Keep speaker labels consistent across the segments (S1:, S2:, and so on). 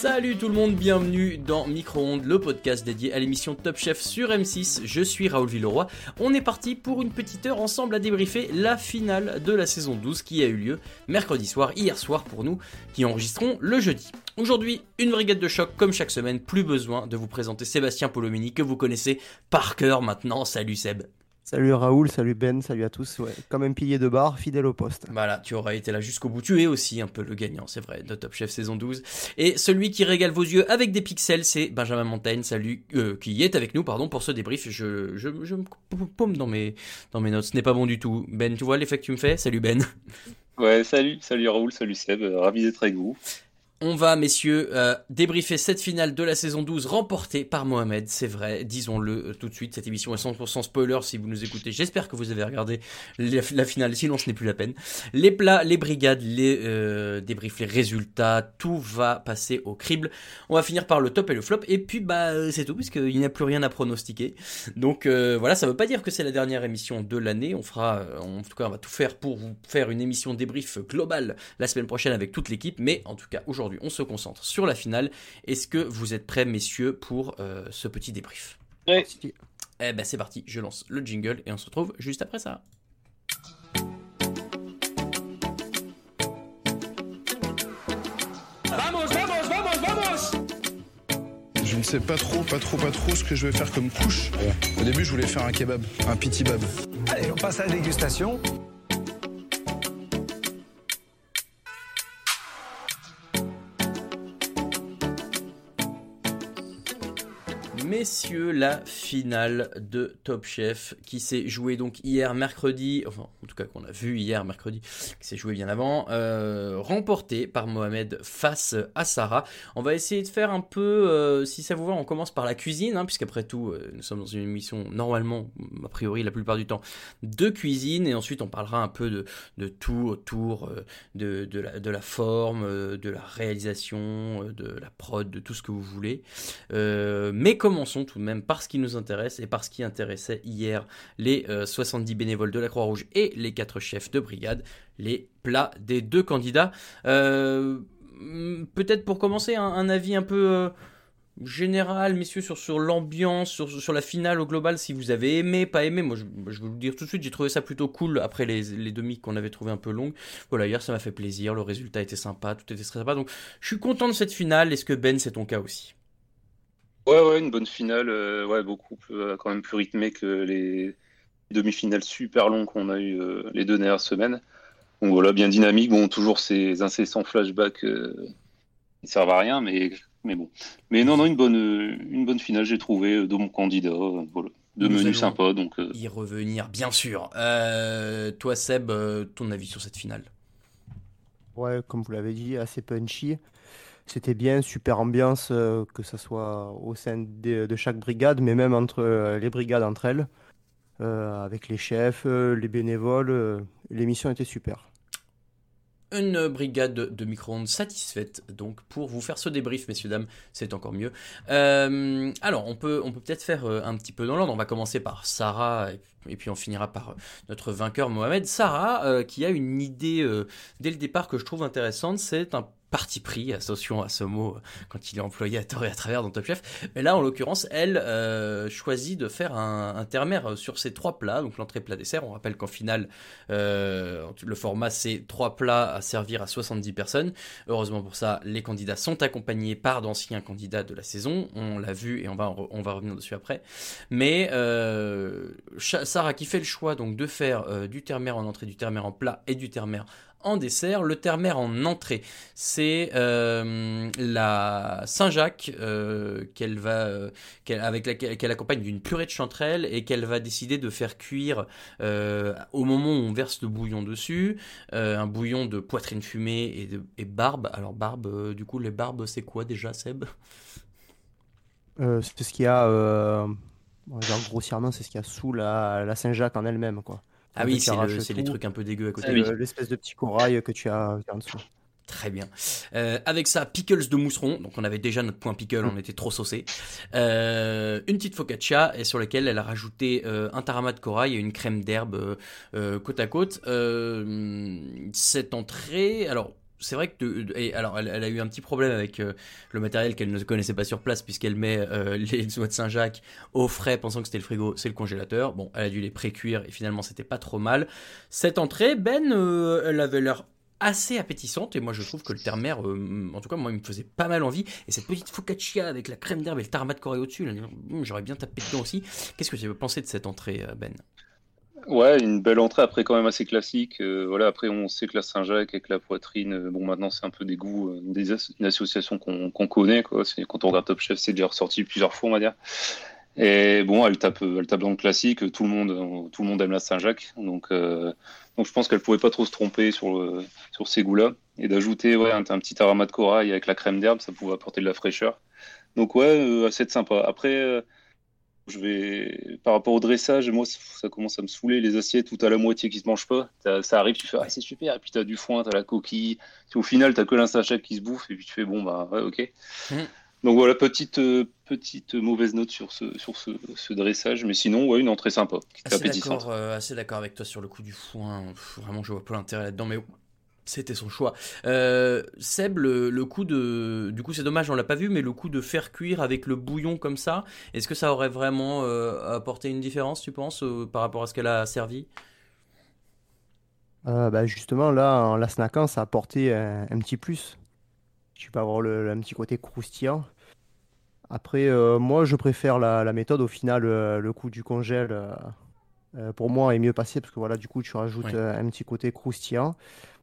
S1: Salut tout le monde, bienvenue dans Micro-ondes, le podcast dédié à l'émission Top Chef sur M6. Je suis Raoul Villeroy. On est parti pour une petite heure ensemble à débriefer la finale de la saison 12 qui a eu lieu mercredi soir, hier soir pour nous qui enregistrons le jeudi. Aujourd'hui, une brigade de choc comme chaque semaine, plus besoin de vous présenter Sébastien Polomini que vous connaissez par cœur maintenant. Salut Seb.
S2: Salut Raoul, salut Ben, salut à tous. Ouais, comme un pilier de bar, fidèle au poste.
S1: Voilà, tu auras été là jusqu'au bout. Tu es aussi un peu le gagnant, c'est vrai, de Top Chef saison 12. Et celui qui régale vos yeux avec des pixels, c'est Benjamin Montaigne, salut, euh, qui est avec nous, pardon, pour ce débrief. Je, je, je me paume dans mes, dans mes notes, ce n'est pas bon du tout. Ben, tu vois l'effet que tu me fais? Salut Ben.
S3: Ouais, salut, salut Raoul, salut Seb, euh, ravi d'être avec vous.
S1: On va, messieurs, euh, débriefer cette finale de la saison 12 remportée par Mohamed, c'est vrai, disons-le euh, tout de suite, cette émission est 100% spoiler. Si vous nous écoutez, j'espère que vous avez regardé la, finale, sinon ce n'est plus la peine. Les plats, les brigades, les euh, débriefs, les résultats, tout va passer au crible. On va finir par le top et le flop, et puis bah euh, c'est tout, puisqu'il n'y a plus rien à pronostiquer. Donc euh, voilà, ça veut pas dire que c'est la dernière émission de l'année, on fera, en tout cas on va tout faire pour vous faire une émission débrief globale la semaine prochaine avec toute l'équipe, mais en tout cas aujourd'hui on se concentre sur la finale. Est-ce que vous êtes prêts, messieurs, pour euh, ce petit débrief. Eh ben c'est parti, je lance le jingle et on se retrouve juste après ça.
S4: Vamos, vamos, vamos, vamos
S5: Je ne sais pas trop, pas trop, pas trop ce que je vais faire comme couche. Au début, je voulais faire un kebab, un pitibab.
S6: Allez, on passe à la dégustation.
S1: Messieurs, la finale de Top Chef qui s'est jouée donc hier mercredi, enfin en tout cas qu'on a vu hier mercredi, qui s'est jouée bien avant, euh, remportée par Mohamed face à Sarah. On va essayer de faire un peu, euh, si ça vous va, on commence par la cuisine, hein, puisqu'après tout, euh, nous sommes dans une émission normalement, a priori la plupart du temps, de cuisine, et ensuite on parlera un peu de, de tout autour de, de, la, de la forme, de la réalisation, de la prod, de tout ce que vous voulez. Mais tout de même par ce qui nous intéresse et par ce qui intéressait hier les euh, 70 bénévoles de la Croix-Rouge et les 4 chefs de brigade, les plats des deux candidats. Euh, Peut-être pour commencer, un, avis un peu euh, général, messieurs, sur, sur l'ambiance, sur, sur la finale au global, si vous avez aimé, pas aimé. Moi, je, je vais vous le dire tout de suite, j'ai trouvé ça plutôt cool après les, les demi qu'on avait trouvé un peu longues. Voilà, hier, ça m'a fait plaisir, le résultat était sympa, tout était très sympa. Donc, je suis content de cette finale. Est-ce que Ben, c'est ton cas aussi?
S3: Ouais, ouais, une bonne finale, euh, ouais, beaucoup plus, euh, quand même plus rythmée que les demi-finales super longues qu'on a eu euh, les deux dernières semaines. Donc voilà, bien dynamique. Bon, toujours ces incessants flashbacks euh, qui ne servent à rien, mais, mais bon. Mais non, non, une bonne, euh, une bonne finale, j'ai trouvé, euh, de mon candidat. euh, voilà. De
S1: Nous
S3: menus sympas, donc euh,
S1: y revenir, bien sûr. Euh, toi, Seb, euh, ton avis sur cette finale?
S2: Ouais, comme vous l'avez dit, assez punchy. C'était bien, super ambiance, euh, que ce soit au sein de, chaque brigade, mais même entre euh, les brigades entre elles, euh, avec les chefs, les bénévoles. l'émission était super.
S1: une brigade de micro-ondes satisfaite donc pour vous faire ce débrief messieurs dames c'est encore mieux alors on peut on peut peut-être faire un petit peu dans l'ordre on va commencer par Sarah et, puis on finira par notre vainqueur Mohamed Sarah qui a une idée dès le départ que je trouve intéressante c'est un parti pris, attention à ce mot euh, quand il est employé à tort et à travers dans Top Chef. Mais là, en l'occurrence, elle euh, choisit de faire un, un terre-mer sur ces trois plats, donc l'entrée, plat, dessert. On rappelle qu'en finale, euh, le format c'est trois plats à servir à 70 personnes. Heureusement pour ça, les candidats sont accompagnés par d'anciens candidats de la saison. On l'a vu et on va, revenir dessus après. Mais euh, Sarah qui fait le choix donc de faire euh, du terre-mer en entrée, du terre-mer en plat et du terre-mer en dessert. Le terre-mer en entrée, c'est euh, la Saint-Jacques euh, qu'elle va, euh, avec laquelle qu'elle accompagne d'une purée de chanterelle et qu'elle va décider de faire cuire euh, au moment où on verse le bouillon dessus, un bouillon de poitrine fumée et, barbe. Alors barbe, du coup les barbes c'est quoi déjà Seb?
S2: C'est ce qu'il y a, grossièrement, c'est ce qu'il y a sous la, la Saint-Jacques en elle-même, quoi.
S1: Ah oui, c'est, le- les trucs un peu dégueux à côté.
S2: C'est le- l'espèce de petit corail que tu as en dessous.
S1: Très bien. Euh, avec ça, pickles de mousseron. Donc on avait déjà notre point pickle, on était trop saucé. Euh, une petite focaccia et sur laquelle elle a rajouté euh, un tarama de corail et une crème d'herbe euh, euh, côte à côte. Euh, cette entrée, alors c'est vrai que alors elle, a eu un petit problème avec euh, le matériel qu'elle ne connaissait pas sur place puisqu'elle met euh, les noix de Saint-Jacques au frais pensant que c'était le frigo, c'est le congélateur. Bon, elle a dû les pré-cuire et finalement c'était pas trop mal. Cette entrée, Ben, euh, elle avait l'air assez appétissante et moi je trouve que le euh, en tout cas moi il me faisait pas mal envie et cette petite focaccia avec la crème d'herbe et le tarama de Corée au-dessus, hum, j'aurais bien tapé dedans aussi. Qu'est-ce que tu veux penser de cette entrée, Ben?
S3: Ouais, une belle entrée après quand même assez classique. Euh, voilà, après on sait que la Saint-Jacques avec la poitrine, euh, bon maintenant c'est un peu des goûts, euh, une association qu'on connaît quoi. Quand on regarde Top Chef, c'est déjà ressorti plusieurs fois on va dire. Et bon, elle tape, elle tape dans le classique. Tout le monde, euh, tout le monde aime la Saint-Jacques, donc euh, donc je pense qu'elle pouvait pas trop se tromper sur le, sur ces goûts-là. Et d'ajouter ouais un, petit aroma de corail avec la crème d'herbe, ça pouvait apporter de la fraîcheur. Donc ouais, euh, assez sympa. Après. Je vais par rapport au dressage, moi ça commence à me saouler les assiettes tout à la moitié qui se mangent pas. T'as- Ça arrive, tu fais ah c'est super, et puis t'as du foin, t'as la coquille. Puis au final t'as que l'insachette qui se bouffe et puis tu fais bon bah ouais ok.
S1: Mm.
S3: Donc voilà petite euh, petite mauvaise note sur ce sur ce, ce dressage, mais sinon ouais une entrée sympa,
S1: Assez d'accord, euh, assez d'accord avec toi sur le coup du foin. Pff, vraiment, je vois pas l'intérêt là-dedans, mais c'était son choix. Euh, Seb, le, le coup de, du coup, c'est dommage, on l'a pas vu, mais le coup de faire cuire avec le bouillon comme ça, est-ce que ça aurait vraiment euh, apporté une différence, tu penses, euh, par rapport à ce qu'elle a servi?
S2: Euh, bah, justement, là, en la snackant, ça a apporté un, un petit plus. Tu peux avoir le, un petit côté croustillant. Après, euh, moi, je préfère la, la méthode. Au final, euh, le coup du congèle, pour moi, est mieux passé parce que voilà, du coup, tu rajoutes
S1: Ouais.
S2: un petit côté croustillant.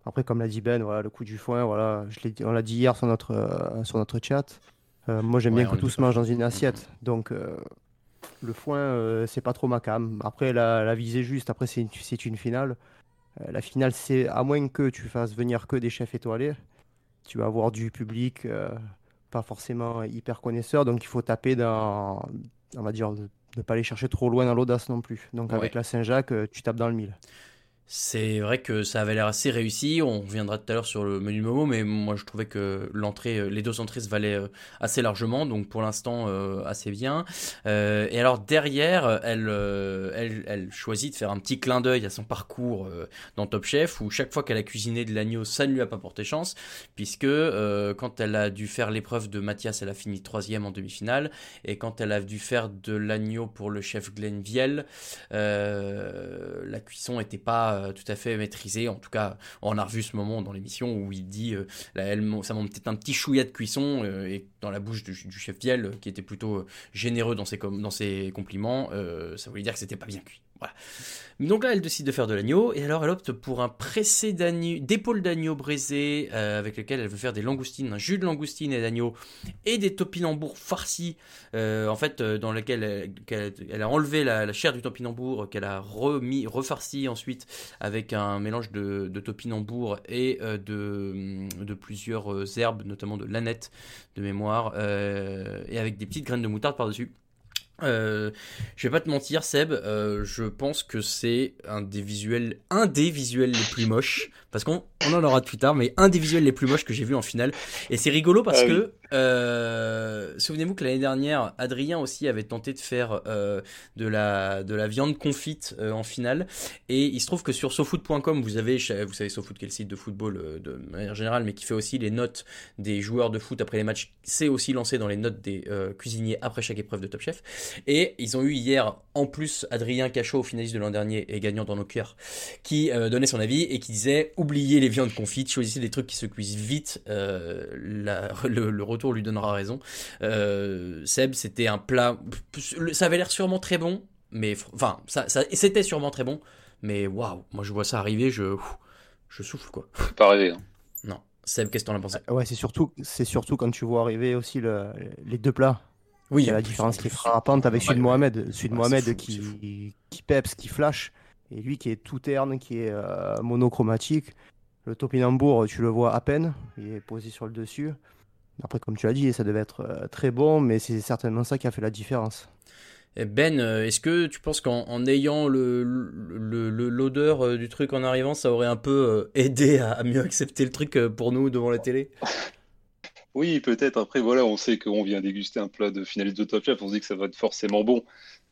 S2: Après, comme l'a dit Ben, voilà, le coup du foin, voilà, je l'ai dit- on l'a dit hier sur notre, euh, sur notre chat. Euh, moi, j'aime
S1: Ouais,
S2: bien que tout se mange dans une assiette. Donc, euh, le foin, c'est pas trop ma cam. Après, la, la visée juste, après, c'est une, finale. La finale, c'est à moins que tu fasses venir que des chefs étoilés, tu vas avoir du public pas forcément hyper connaisseur, donc il faut taper dans, on va dire, ne pas aller chercher trop loin dans l'audace non plus. Donc avec la Saint-Jacques, tu tapes dans le mille.
S1: C'est vrai que ça avait l'air assez réussi. On reviendra tout à l'heure sur le menu Momo, mais moi je trouvais que l'entrée, euh, les deux entrées se valaient euh, assez largement, donc pour l'instant euh, assez bien. Et alors derrière, elle, choisit de faire un petit clin d'œil à son parcours dans Top Chef, où chaque fois qu'elle a cuisiné de l'agneau, ça ne lui a pas porté chance, puisque quand elle a dû faire l'épreuve de Mathias, elle a fini troisième en demi-finale, et quand elle a dû faire de l'agneau pour le chef Glenn Viel, la cuisson n'était pas euh, tout à fait maîtrisée. En tout cas, on a revu ce moment dans l'émission où il dit euh, là, elle, ça manque peut-être un petit chouïa de cuisson euh, et dans la bouche du, chef Viel, qui était plutôt généreux dans ses, dans ses compliments, ça voulait dire que c'était pas bien cuit. Voilà. Donc là, elle décide de faire de l'agneau et alors elle opte pour un pressé d'épaule d'agneau braisé euh, avec lequel elle veut faire des langoustines, un jus de langoustine et d'agneau et des topinambours farcis euh, en fait euh, dans lequel elle, qu'elle- elle a enlevé la, chair du topinambour qu'elle a remis refarci ensuite avec un mélange de, de topinambour et euh, de, plusieurs euh, herbes notamment de l'aneth de mémoire euh, et avec des petites graines de moutarde par dessus Euh, je vais pas te mentir, Seb, euh, je pense que c'est un des visuels, un des visuels les plus moches, parce qu'on on en aura plus tard, mais un des visuels les plus moches que j'ai vu en finale. Et c'est rigolo parce
S3: Ah
S1: que, euh, souvenez-vous que l'année dernière, Adrien aussi avait tenté de faire de la de la viande confite en finale, et il se trouve que sur sofoot.com, vous avez, vous savez Sofoot qui est le site de football de manière générale, mais qui fait aussi les notes des joueurs de foot après les matchs, c'est aussi lancé dans les notes des cuisiniers après chaque épreuve de Top Chef. Et ils ont eu hier, en plus, Adrien Cachot, finaliste de l'an dernier et gagnant dans nos cœurs, qui euh, donnait son avis et qui disait oubliez les viandes confites, choisissez des trucs qui se cuisent vite. euh, la- le, le retour lui donnera raison. Euh, Seb, c'était un plat. Ça avait l'air sûrement très bon, mais enfin, ça, c'était sûrement très bon, mais waouh, moi je vois ça arriver, je, je souffle quoi.
S3: Pas rêver. hein.
S1: Non. Seb, qu'est-ce que t'en as pensé?
S2: Ouais, c'est surtout, c'est surtout quand tu vois arriver aussi le- les deux plats.
S1: Oui,
S2: Il y a
S1: en
S2: la différence
S1: en
S2: qui est frappante avec celui de. Mohamed. Celui de Mohamed qui, qui peps, qui flash. Et lui qui est tout terne, qui est euh, monochromatique. Le topinambour, tu le vois à peine. Il est posé sur le dessus. Après, comme tu as dit, ça devait être euh, très bon, mais c'est certainement ça qui a fait la différence.
S1: Eh Ben, euh, est-ce que tu penses qu'en en ayant le, le- le- l'odeur euh, du truc en arrivant, ça aurait un peu aidé à, à mieux accepter le truc pour nous devant la télé?
S3: Oui, peut-être. Après, voilà, on sait qu'on vient déguster un plat de finaliste de Top Chef, on se dit que ça va être forcément bon.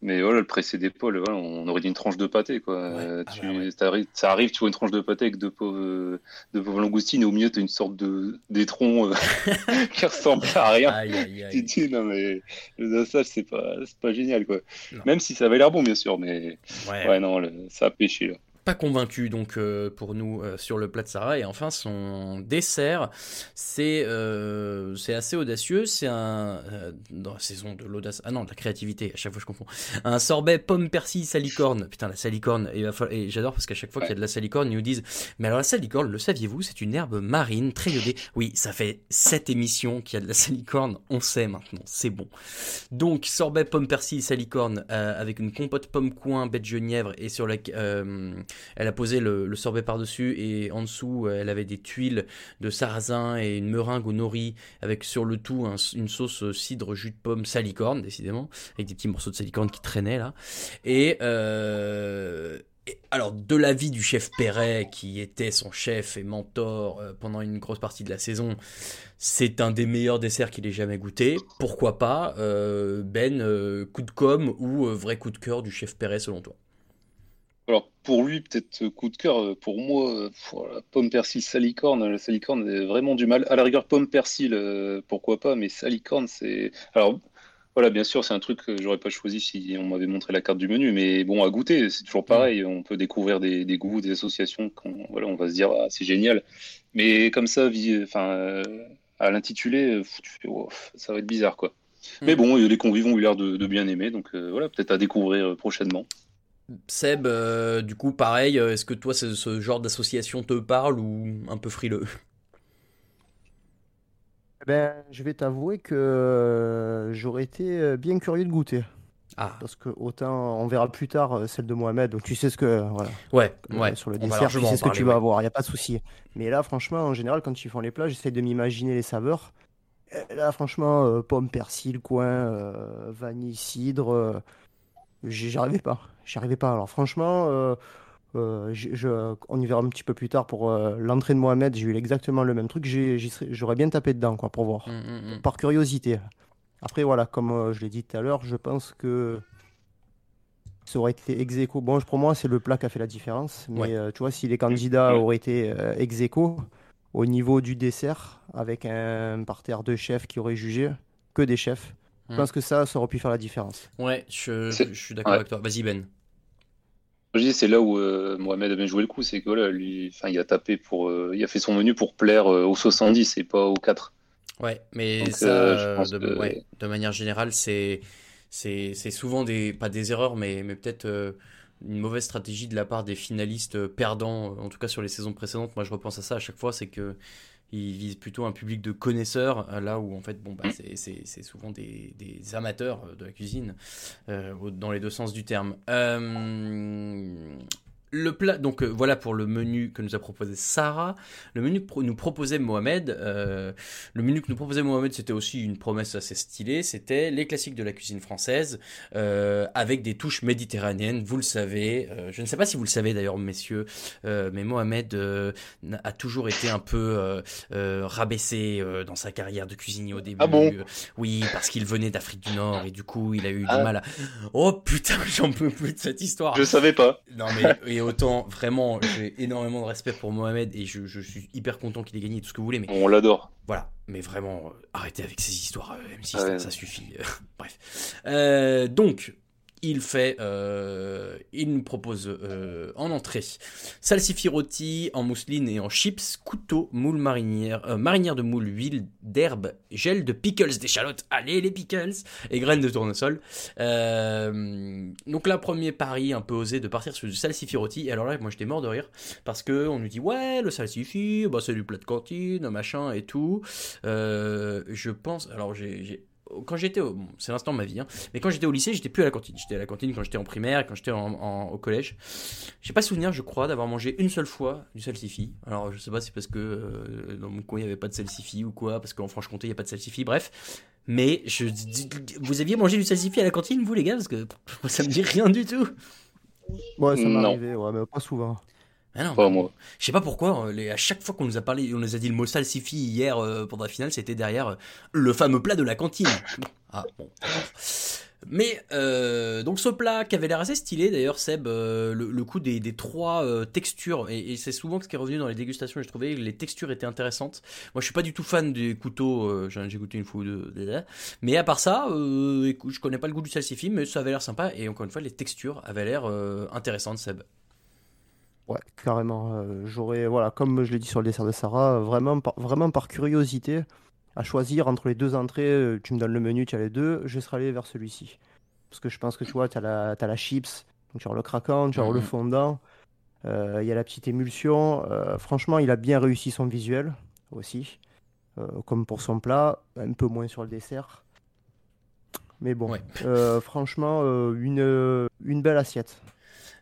S3: Mais voilà, le pressé d'épaule, voilà, on aurait dit une tranche de pâté, quoi. Euh, tu- t'arrives- ça arrive, tu vois une tranche de pâté avec deux pauvres, euh, deux pauvres langoustines, et au milieu, tu as une sorte de d'étron euh, qui ressemble à rien.
S1: Aïe, aïe,
S3: Tu
S1: aïe.
S3: dis, non, mais le dosage, c'est pas, c'est pas génial, quoi. Même si ça avait l'air bon, bien sûr, mais
S1: Ouais.
S3: ouais, non, le- ça a pêché, là.
S1: Pas convaincu donc euh, pour nous euh, sur le plat de Sarah. Et enfin, son dessert, c'est euh, c'est assez audacieux. C'est un. euh, dans la saison de l'audace. Ah non, de la créativité, à chaque fois je confonds. Un sorbet pomme persil salicorne. Putain, la salicorne. Et, et j'adore parce qu'à chaque fois qu'il y a de la salicorne, ils nous disent Mais alors la salicorne, le saviez-vous C'est une herbe marine très iodée. Oui, ça fait 7 émissions qu'il y a de la salicorne. On sait maintenant, c'est bon. Donc, sorbet pomme persil salicorne euh, avec une compote pomme coin bête genièvre et sur la, euh, elle a posé le, sorbet par-dessus et en dessous euh, elle avait des tuiles de sarrasin et une meringue au nori avec sur le tout un- une sauce cidre jus de pomme salicorne décidément avec des petits morceaux de salicorne qui traînaient là et euh, alors, de l'avis du chef Perret, qui était son chef et mentor euh, pendant une grosse partie de la saison, c'est un des meilleurs desserts qu'il ait jamais goûté. Pourquoi pas euh, Ben, euh, coup de com ou euh, vrai coup de cœur du chef Perret selon toi?
S3: Alors, pour lui, peut-être euh, coup de cœur. euh, Pour moi, euh, la pomme persil salicorne, la salicorne vraiment du mal. À la rigueur, pomme persil, euh, pourquoi pas, mais salicorne, c'est. Alors, voilà, bien sûr, c'est un truc que j'aurais pas choisi si on m'avait montré la carte du menu, mais bon, à goûter, c'est toujours pareil. On peut découvrir des, des goûts, des associations. Quand, voilà, on va se dire, ah, c'est génial. Mais comme ça, enfin, euh, à l'intitulé, tu fais, oh, ça va être bizarre, quoi. Mais bon, les convives ont eu l'air de, de bien aimer, donc euh, voilà, peut-être à découvrir prochainement.
S1: Seb, euh, du coup, pareil, euh, est-ce que toi, ce, ce genre d'association te parle ou un peu frileux?
S2: Eh Ben, je vais t'avouer que euh, j'aurais été bien curieux de goûter.
S1: Ah.
S2: Parce que autant on verra plus tard celle de Mohamed, donc tu sais ce que voilà.
S1: Ouais, ouais,
S2: sur le dessert, tu sais ce que tu vas
S1: ouais.
S2: avoir, il n'y a pas de souci. Mais là, franchement, en général, quand ils font les plats, j'essaie de m'imaginer les saveurs. Là, franchement, euh, pomme, persil, coin, euh, vanille, cidre, j'y arrivais pas. J'y arrivais pas. Alors franchement, euh, euh, je- on y verra un petit peu plus tard pour euh, l'entrée de Mohamed, j'ai eu exactement le même truc. J'aurais bien tapé dedans, quoi, pour voir.
S1: Mm,
S2: Par curiosité. Après, voilà, comme euh, je l'ai dit tout à l'heure, je pense que ça aurait été ex aequo. Bon, pour moi, c'est le plat qui a fait la différence. Mais
S1: Ouais.
S2: tu vois, si les candidats auraient été ex aequo au niveau du dessert, avec un parterre de chefs qui auraient jugé, que des chefs, je
S1: Mm.
S2: pense que ça, ça aurait pu faire la différence.
S1: Ouais, je, suis d'accord
S3: ouais.
S1: avec toi. Vas-y, Ben.
S3: Je dis, c'est là où euh, Mohamed a bien joué le coup, c'est que voilà, lui, enfin, il a tapé pour, euh, il a fait son menu pour plaire euh, aux 70 et pas aux 4.
S1: Ouais, mais
S3: Donc,
S1: ça,
S3: euh, je pense
S1: de,
S3: que-
S1: ouais, de manière générale, c'est c'est c'est souvent des pas des erreurs, mais mais peut-être euh, une mauvaise stratégie de la part des finalistes perdants, en tout cas sur les saisons précédentes. Moi, je repense à ça à chaque fois, c'est que ils visent plutôt un public de connaisseurs, euh, là où en fait, bon, bah, c'est c'est souvent des des amateurs euh, de la cuisine, euh, dans les deux sens du terme. Euh, le plat, donc euh, voilà pour le menu que nous a proposé Sarah. Le menu que pro- nous proposait Mohamed, euh, le menu que nous proposait Mohamed, c'était aussi une promesse assez stylée. C'était les classiques de la cuisine française euh, avec des touches méditerranéennes. Vous le savez, euh, je ne sais pas si vous le savez d'ailleurs, messieurs, euh, mais Mohamed euh, a toujours été un peu rabaissé euh, dans sa carrière de cuisinier au début.
S3: Ah bon?
S1: Oui, parce qu'il venait d'Afrique du Nord et du coup, il a eu
S3: Ah.
S1: du mal à. Oh putain, j'en peux plus de cette histoire.
S3: Je savais pas.
S1: Non mais autant vraiment j'ai énormément de respect pour Mohamed et je, je suis hyper content qu'il ait gagné tout ce que vous voulez mais
S3: On l'adore.
S1: voilà. Mais vraiment euh, arrêtez avec ces histoires euh, M6
S3: Ah ouais,
S1: ça, ça suffit. Bref. Euh, donc il fait euh, il nous propose euh, en entrée salsifis rôti en mousseline et en chips couteau moule marinière euh, marinière de moule huile d'herbe gel de pickles d'échalotes allez les pickles et graines de tournesol donc là, premier pari un peu osé de partir sur du salsifis rôti. Et alors là, moi j'étais mort de rire parce que on nous dit ouais, le salsifis, bah, c'est du plat de cantine, machin et tout. Je pense, alors j'ai- quand j'étais, au... bon, c'est l'instant de ma vie, hein, mais quand j'étais au lycée, j'étais plus à la cantine. J'étais à la cantine quand j'étais en primaire, et quand j'étais en- en- au collège. J'ai pas souvenir, je crois, d'avoir mangé une seule fois du salsifis. Alors je sais pas si c'est parce que euh, dans mon coin il y avait pas de salsifis ou quoi, parce qu'en Franche-Comté il y a pas de salsifis. Bref, mais je, vous aviez mangé du salsifis à la cantine, vous les gars? Parce que ça me dit rien du tout.
S2: Ouais, ça m'est arrivé, ouais, mais pas souvent.
S1: Ah non,
S3: Pas moi.
S1: je sais pas pourquoi, euh, les- à chaque fois qu'on nous a parlé, on nous a dit le mot salsifis hier euh, pendant la finale, c'était derrière euh, le fameux plat de la cantine. Ah bon. Mais euh, donc ce plat qui avait l'air assez stylé d'ailleurs Seb, euh, le, le coup des, des trois euh, textures et, et c'est souvent ce qui est revenu dans les dégustations. J'ai trouvé que les textures étaient intéressantes. Moi je suis pas du tout fan des couteaux, j'ai goûté une fois ou deux, mais à part ça, je connais pas le goût du salsifis, mais ça avait l'air sympa et encore une fois les textures avaient l'air intéressantes Seb.
S2: Ouais, carrément. euh, J'aurais, voilà, comme je l'ai dit sur le dessert de Sarah, vraiment par, vraiment par curiosité, à choisir entre les deux entrées, euh, tu me donnes le menu, tu as les deux, je serais allé vers celui-ci. Parce que je pense que tu vois, tu as la, t'as la chips, donc tu as le craquant, tu as le
S1: Mhm.
S2: fondant, euh, il y a la petite émulsion. euh, franchement, il a bien réussi son visuel aussi, comme pour son plat, un peu moins sur le dessert. Mais bon,
S1: Ouais.
S2: franchement, une, une belle assiette.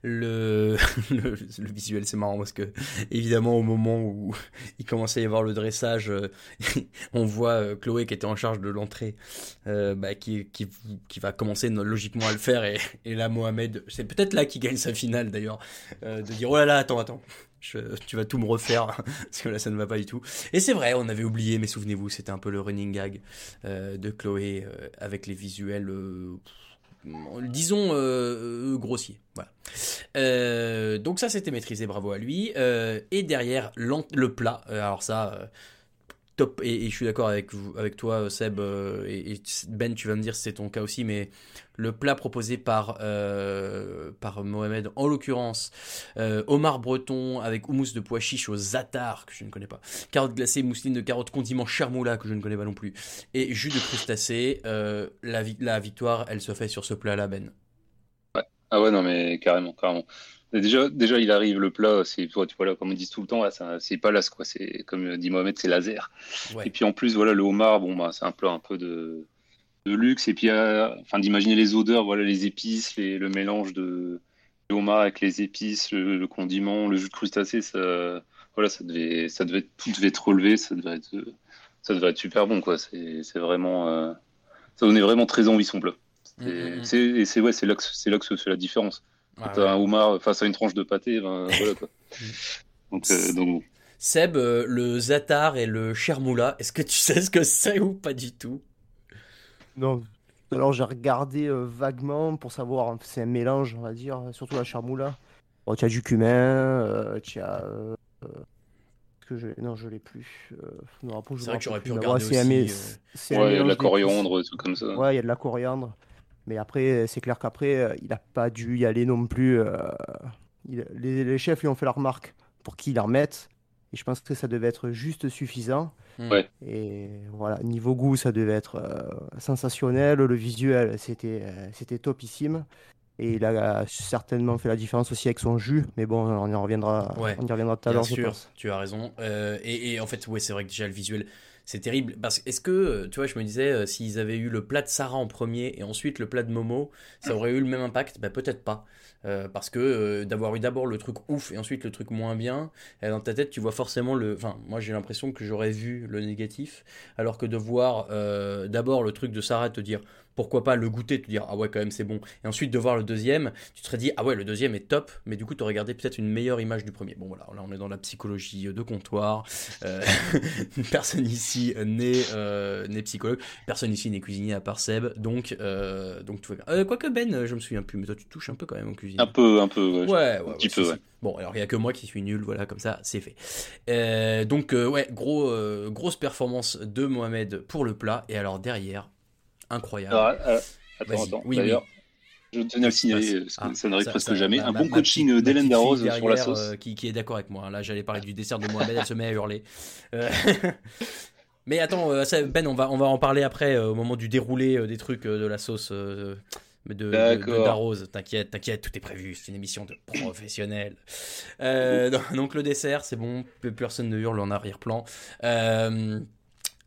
S1: le, le, visuel c'est marrant parce que évidemment au moment où il commençait à y avoir le dressage euh, on voit euh, Chloé qui était en charge de l'entrée euh, bah, qui, qui, qui va commencer logiquement à le faire et, et là Mohamed c'est peut-être là qu'il gagne sa finale d'ailleurs euh, de dire oh là là attends attends tu vas tout me refaire parce que là ça ne va pas du tout. Et c'est vrai on avait oublié mais souvenez-vous c'était un peu le running gag euh, de Chloé avec les visuels euh, disons euh, euh, grossiers voilà. Euh, donc ça c'était maîtrisé, bravo à lui. Et derrière le plat, alors ça top. Et, je suis d'accord avec toi Seb euh, et, Ben, tu vas me dire si c'est ton cas aussi, mais le plat proposé par euh, Mohamed, en l'occurrence euh, Omar Breton avec houmous de pois chiches au zatar que je ne connais pas, carottes glacées, mousseline de carottes, condiment charmoula que je ne connais pas non plus, et jus de crustacé. euh, la, la victoire, elle se fait sur ce plat-là, Ben.
S3: Ah ouais, non, mais carrément, carrément. Déjà, déjà, il arrive, le plat, c'est, comme on dit tout le temps, c'est pas quoi. C'est, comme dit Mohamed, c'est laser.
S1: Ouais.
S3: Et puis en plus, voilà, le homard, bon, bah, c'est un plat un peu de, de luxe. Et puis, euh, enfin, d'imaginer les odeurs, voilà, les épices, les- le mélange de le homard avec les épices, le, le condiment, le jus de crustacé, ça, voilà, ça devait, ça devait, tout devait être relevé, ça devait être, ça devait être super bon, quoi. C'est, vraiment, euh, ça donnait vraiment très envie son plat.
S1: Mm,
S3: C'est,
S1: mm, mm.
S3: c'est, et c'est, ouais, là que, c'est là que se fait la différence. Quand
S1: Ah
S3: t'as
S1: ouais.
S3: un homard face à une tranche de pâté, ben, voilà, quoi. Donc, euh, donc,
S1: Seb, euh, le zatar et le chermoula, est-ce que tu sais ce que c'est ou pas du tout?
S2: Non. Alors j'ai regardé euh, vaguement pour savoir, hein, c'est un mélange, on va dire, surtout la charmoula. Bon, tu as du cumin, euh, tu as. euh, est-ce que je... Non, je l'ai plus. euh,
S1: C'est vrai que j'aurais pu regarder
S2: ouais, c'est
S3: ouais, il y a de la coriandre, des trucs comme ça.
S2: Ouais, il y a de la coriandre. Mais après, c'est clair qu'après, euh, il n'a pas dû y aller non plus. euh, il- Les, les chefs lui ont fait la remarque pour qu'ils la remettent. Et je pense que ça devait être juste suffisant.
S3: Ouais.
S2: Et voilà, niveau goût, ça devait être euh, sensationnel. Le visuel, c'était euh, c'était topissime. Et il a certainement fait la différence aussi avec son jus. Mais bon, on y reviendra,
S1: Ouais,
S2: on y reviendra tout à
S1: Bien
S2: l'heure, je
S1: sûr,
S2: pense.
S1: tu as raison. Euh, et, et en fait, ouais, c'est vrai que déjà le visuel, C'est terrible. Parce est-ce que, euh, tu vois, je me disais, euh, s'ils avaient eu le plat de Sarah en premier et ensuite le plat de Momo, ça aurait eu le même impact? Ben peut-être pas. Euh, parce que d'avoir eu d'abord le truc ouf et ensuite le truc moins bien, dans ta tête tu vois forcément le. Enfin, moi j'ai l'impression que j'aurais vu le négatif, alors que de voir d'abord le truc de Sarah te dire pourquoi pas le goûter, te dire ah ouais quand même c'est bon, et ensuite de voir le deuxième, tu te serais dit ah ouais le deuxième est top, mais du coup tu aurais gardé peut-être une meilleure image du premier. Bon voilà, là on est dans la psychologie de comptoir, euh, personne ici n'est euh, n'est psychologue, personne ici n'est cuisinier à part Seb, donc euh, donc tout va bien. Quoique Ben, je me souviens plus, mais toi tu touches un peu quand même en cuisine.
S3: Un peu, un peu, ouais.
S1: Ouais, ouais,
S3: un petit peu, ouais.
S1: Bon, alors il y a que moi qui suis nul, voilà, comme ça, c'est fait. Donc, ouais, gros, grosse performance de Mohamed pour le plat. Et alors derrière, incroyable.
S3: Alors, euh, attends, attends.
S1: Oui,
S3: D'ailleurs, je tenais à le signaler, parce que ça n'arrive
S1: Ah,
S3: presque
S1: ça-
S3: jamais.
S1: ma-
S3: un bon
S1: ma
S3: coaching d'Hélène Darroze sur la sauce.
S1: euh, qui, qui est d'accord avec moi. Là, j'allais parler du dessert de Mohamed, elle se met à hurler. Euh, Mais attends, euh, ça, Ben, on va, on va en parler après, euh, au moment du déroulé euh, des trucs euh, de la sauce euh, de, de, de
S3: D'accord.
S1: Darroze. T'inquiète, t'inquiète, tout est prévu. C'est une émission de professionnels. Euh, donc, le dessert, c'est bon, personne ne hurle en arrière-plan. Euh,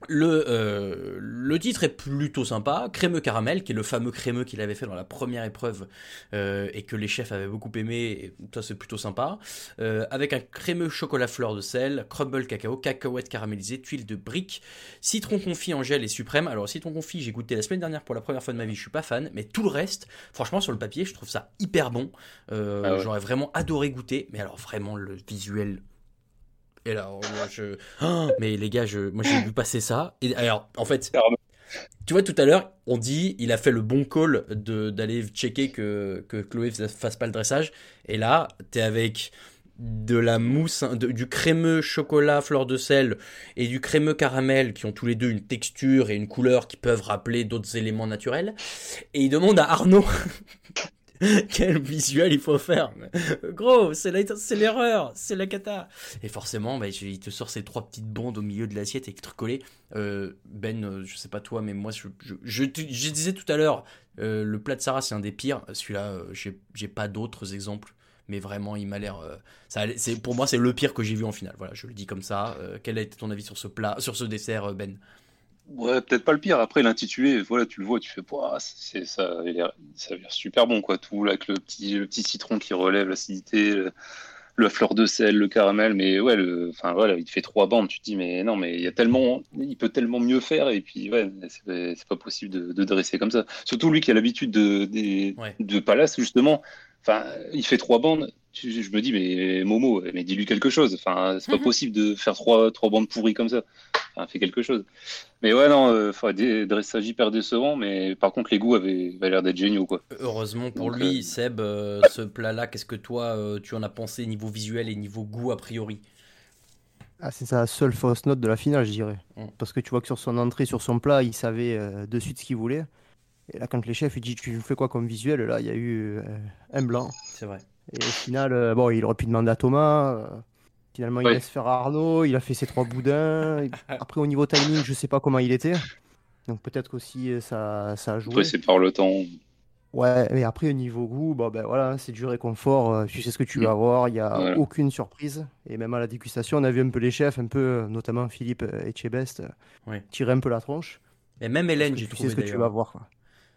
S1: le, euh, le titre est plutôt sympa, crémeux caramel, qui est le fameux crémeux qu'il avait fait dans la première épreuve euh, et que les chefs avaient beaucoup aimé, et ça c'est plutôt sympa, Euh, avec un crémeux chocolat fleur de sel, crumble cacao, cacahuètes caramélisées, tuiles de briques, citron confit en gel et suprême. Alors citron confit, j'ai goûté la semaine dernière pour la première fois de ma vie, je suis pas fan, mais tout le reste, franchement sur le papier, je trouve ça hyper bon.
S3: Ah ouais.
S1: J'aurais vraiment adoré goûter, mais alors vraiment le visuel et là, moi, je. Ah, mais les gars, je... moi j'ai vu passer ça. Et alors, en fait, tu vois, tout à l'heure, on dit il a fait le bon call de d'aller checker que, que Chloé fas- fasse pas le dressage. Et là, t'es avec de la mousse, hein, de- du crémeux chocolat fleur de sel et du crémeux caramel qui ont tous les deux une texture et une couleur qui peuvent rappeler d'autres éléments naturels. Et il demande à Arnaud quel visuel il faut faire. Gros, c'est l'erreur, c'est la cata. Et forcément, bah, il te sort ces trois petites bandes au milieu de l'assiette trucs collés. Euh, ben, euh, je sais pas toi, mais moi, je, disais tout à l'heure, euh, le plat de Sarah, c'est un des pires. Celui-là, euh, j'ai pas d'autres exemples. Mais vraiment, il m'a l'air. pour moi, c'est le pire que j'ai vu en finale. Voilà, je le dis comme ça. Quel a été ton avis sur ce plat, sur ce dessert, Ben?
S3: Ouais, peut-être pas le pire. Après, l'intitulé, voilà, tu le vois, tu fais, c'est, ça, a l'air- ça a l'air super bon, quoi. Tout là, avec le petit, le petit citron qui relève l'acidité, le- la fleur de sel, le caramel. Mais ouais, le, enfin, voilà, il te fait trois bandes. Tu te dis, mais non, mais il y a tellement, il peut tellement mieux faire. Et puis, ouais, c'est, pas possible de, de dresser comme ça. Surtout lui qui a l'habitude de, des, de Palace, justement. Enfin, il fait trois bandes. Je, je me dis, mais Momo, mais dis-lui quelque chose. Enfin, c'est pas possible de faire trois, trois bandes pourries comme ça. Enfin, fais quelque chose. Mais ouais, non, euh, dressage hyper décevant, mais par contre, les goûts avaient, avaient l'air d'être géniaux, quoi.
S1: Heureusement pour
S3: Donc,
S1: lui,
S3: euh,
S1: Seb, euh, ce plat-là, qu'est-ce que toi, euh, tu en as pensé niveau visuel et niveau goût a priori?
S2: Ah, c'est sa seule fausse note de la finale, je dirais.
S1: Mm.
S2: Parce que tu vois que sur son entrée, sur son plat, il savait euh, de suite ce qu'il voulait. Et là, quand les chefs lui disent Tu fais quoi comme visuel? Là, il y a eu euh, un blanc.
S1: C'est vrai.
S2: Et au final, euh, bon, il aurait pu demander à Thomas. euh, finalement, il laisse faire Arnaud. Il a fait ses trois boudins. Et Après, au niveau timing, je sais pas comment il était. Donc peut-être qu'aussi euh, ça, ça a joué.
S3: Après, c'est par le temps.
S2: Ouais, mais après, au niveau goût, bon, ben voilà, c'est du réconfort. Tu sais ce que tu vas avoir. Il n'y a
S3: Voilà.
S2: aucune surprise. Et même à la dégustation, on a vu un peu les chefs, un peu, notamment Philippe Etchebest, euh,
S1: Ouais.
S2: tirer un peu la tronche.
S1: Et même Hélène, j'ai
S2: tu sais
S1: trouvé
S2: ce que tu vas voir. Quoi.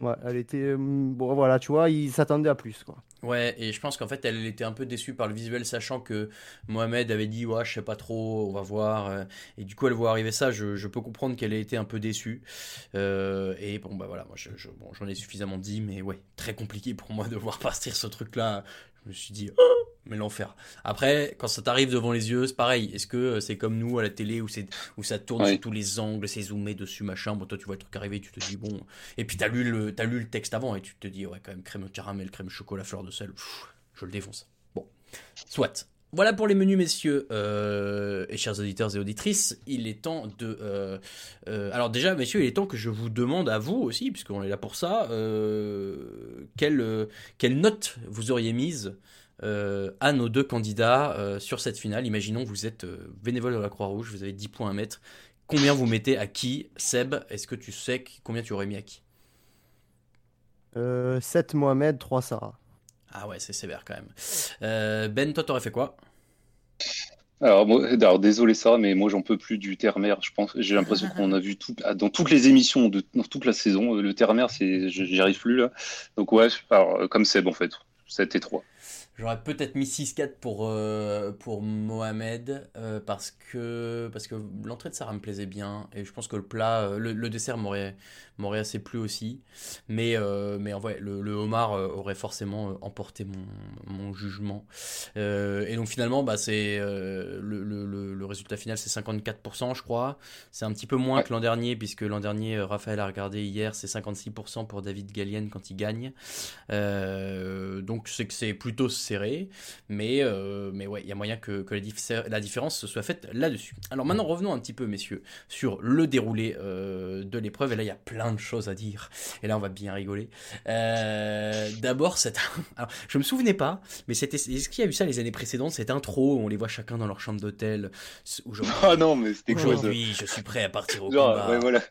S2: Ouais, elle était. bon, voilà, tu vois, il s'attendait à plus. Quoi.
S1: Ouais, et je pense qu'en fait, elle était un peu déçue par le visuel, sachant que Mohamed avait dit, ouais, je sais pas trop, on va voir. euh, Et du coup, elle voit arriver ça, je, peux comprendre qu'elle ait été un peu déçue. Euh, et bon, bah voilà, moi, j'en ai suffisamment dit, mais ouais, très compliqué pour moi de voir partir ce truc-là. Je me suis dit, oh, mais l'enfer. Après, quand ça t'arrive devant les yeux, c'est pareil. Est-ce que euh, c'est comme nous à la télé où, c'est, où ça tourne sur tous les angles, c'est zoomé dessus, machin Bon, toi, tu vois le truc arriver, tu te dis, bon. Et puis, t'as lu, le, t'as lu le texte avant et tu te dis, ouais, quand même, crème caramel, crème chocolat, fleur de sel, pff, je le défonce. Bon, soit. Voilà pour les menus, messieurs euh, et chers auditeurs et auditrices. Il est temps de. euh, euh, alors, déjà, messieurs, il est temps que je vous demande à vous aussi, puisqu'on est là pour ça, quelle, quelle note vous auriez mise euh, à nos deux candidats euh, sur cette finale. Imaginons que vous êtes euh, bénévole de la Croix-Rouge, vous avez 10 points à mettre. Combien vous mettez à qui? Seb, est-ce que tu sais combien tu aurais mis à qui?
S2: Euh, 7 Mohamed, 3 Sarah.
S1: Ah ouais, c'est sévère quand même. Euh, ben, toi, t'aurais fait quoi?
S3: Alors, moi, alors, désolé ça, mais moi j'en peux plus du terre-mer. Je pense, j'ai l'impression qu'on a vu tout, ah, dans toutes les émissions de dans toute la saison, le terre-mer, c'est, j'y arrive plus là. Donc ouais, alors comme Seb en fait, 7 et 3.
S1: J'aurais peut-être mis 6-4 pour, euh, pour Mohamed euh, parce que, parce que l'entrée de Sarah me plaisait bien et je pense que le plat, euh, le, le dessert m'aurait, m'aurait assez plu aussi. Mais, mais en vrai, le, le homard aurait forcément emporté mon, mon jugement. Et donc finalement, bah, c'est, le, le, résultat final, c'est 54%, je crois. C'est un petit peu moins que l'an dernier puisque l'an dernier, Raphaël a regardé hier, c'est 56% pour David Gallienne quand il gagne. Donc c'est que c'est plutôt serré, mais, euh, mais ouais, il y a moyen que, que la, diffé- la différence soit faite là-dessus. Alors maintenant revenons un petit peu, messieurs, sur le déroulé euh, de l'épreuve, et là il y a plein de choses à dire, et là on va bien rigoler. Euh, D'abord, cette... Alors, je me souvenais pas, mais c'était... est-ce qu'il y a eu ça les années précédentes, cette intro où on les voit chacun dans leur chambre d'hôtel
S3: Ah non, mais c'était
S1: aujourd'hui je suis prêt à partir au
S3: Genre,
S1: combat.
S3: ouais, voilà.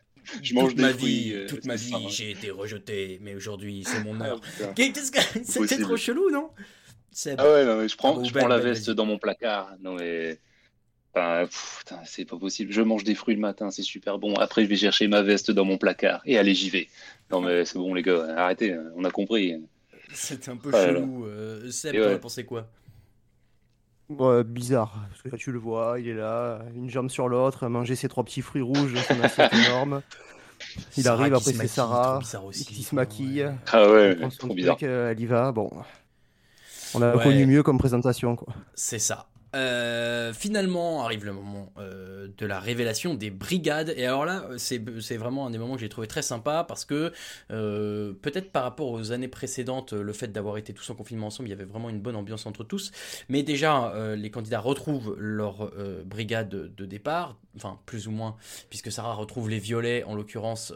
S3: Je mange
S1: toute
S3: des
S1: ma
S3: fruits,
S1: vie,
S3: euh,
S1: toute ma vie,
S3: ouais.
S1: j'ai été rejeté, mais aujourd'hui c'est mon
S3: Ah,
S1: heure.
S3: putain.
S1: Qu'est-ce que c'était trop chelou, non? Seb.
S3: Ah ouais, non, mais je
S1: Ah
S3: prends,
S1: bon,
S3: je
S1: Ben,
S3: prends la
S1: Ben,
S3: veste dans mon placard. Non mais, enfin, c'est pas possible. Je mange des fruits le matin, c'est super bon. Après, je vais chercher ma veste dans mon placard et allez, j'y vais. Non mais c'est bon les gars, arrêtez, on a compris.
S1: C'était un peu
S3: Ah
S1: chelou. euh, Seb, t'en
S3: ouais.
S1: as pensé quoi?
S2: Ouais, bizarre, parce que là tu le vois, il est là, une jambe sur l'autre, à manger ses trois petits fruits rouges dans son assiette énorme. Il
S1: Sarah
S2: arrive, après c'est Sarah,
S1: aussi,
S2: qui se maquille,
S1: ouais.
S3: Ah ouais, trop
S2: truc,
S3: bizarre.
S2: euh, elle y va, bon. On a
S1: Ouais.
S2: connu mieux comme présentation, quoi.
S1: C'est ça. Euh, finalement arrive le moment euh, de la révélation des brigades et alors là c'est c'est vraiment un des moments que j'ai trouvé très sympa parce que euh, peut-être par rapport aux années précédentes le fait d'avoir été tous en confinement ensemble il y avait vraiment une bonne ambiance entre tous mais déjà les candidats retrouvent leur brigade de départ enfin plus ou moins puisque Sarah retrouve les violets en l'occurrence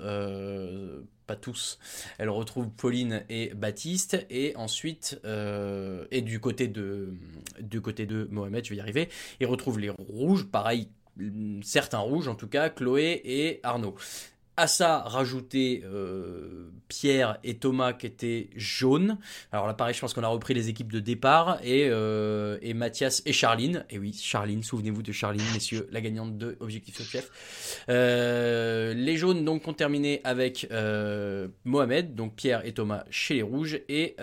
S1: pas tous. Elle retrouve Pauline et Baptiste et ensuite euh, et du côté de du côté de Mohamed, je vais y arriver. Il retrouve les rouges, pareil, certains rouges en tout cas, Chloé et Arnaud. À ça, rajouter euh, Pierre et Thomas qui étaient jaunes. Alors là, pareil, je pense qu'on a repris les équipes de départ et, euh, Mathias et Charline. Et oui, Charline, souvenez-vous de Charline, messieurs, la gagnante de Objectif Top Chef. Euh, les jaunes donc ont terminé avec Mohamed, donc Pierre et Thomas chez les rouges, et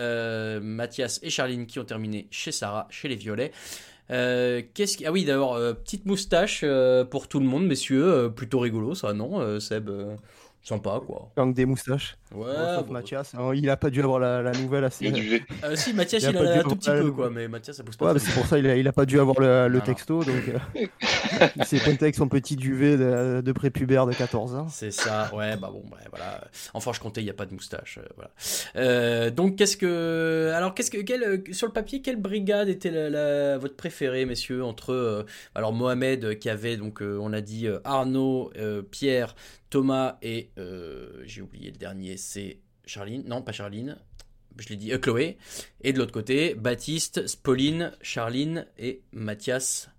S1: Mathias et Charline qui ont terminé chez Sarah, chez les violets. Euh, qu'est-ce qui... Ah oui, d'ailleurs, euh, petite moustache euh, pour tout le monde, messieurs. euh, plutôt rigolo, ça, non, euh, Seb Sympa, quoi.
S2: Gang des moustaches.
S1: Ouais,
S2: Bon, sauf
S1: bon.
S2: Mathias. hein, il a pas dû avoir la, la nouvelle assez.
S3: V.
S1: Euh, si, Mathias, il,
S2: a
S1: un tout petit peu, quoi, mais Mathias, ça pousse pas
S2: Ouais, c'est pour ça il a, il a pas dû avoir le, texto, donc euh, il s'est pointé avec son petit duvet de, de prépubère de 14 ans.
S1: C'est ça, ouais, bah bon, bah, voilà. En Franche-Comté, il n'y a pas de moustache, euh, voilà. Euh, donc, qu'est-ce que. Alors, qu'est-ce que. euh, sur le papier, quelle brigade était la, la- votre préférée, messieurs, entre. euh, alors, Mohamed, euh, qui avait, donc, euh, on a dit euh, Arnaud, euh, Pierre, Thomas et. euh, J'ai oublié le dernier, c'est Charline. Non, pas Charline. Je l'ai dit, euh, Chloé. Et de l'autre côté, Baptiste, Pauline, Charline et Mathias.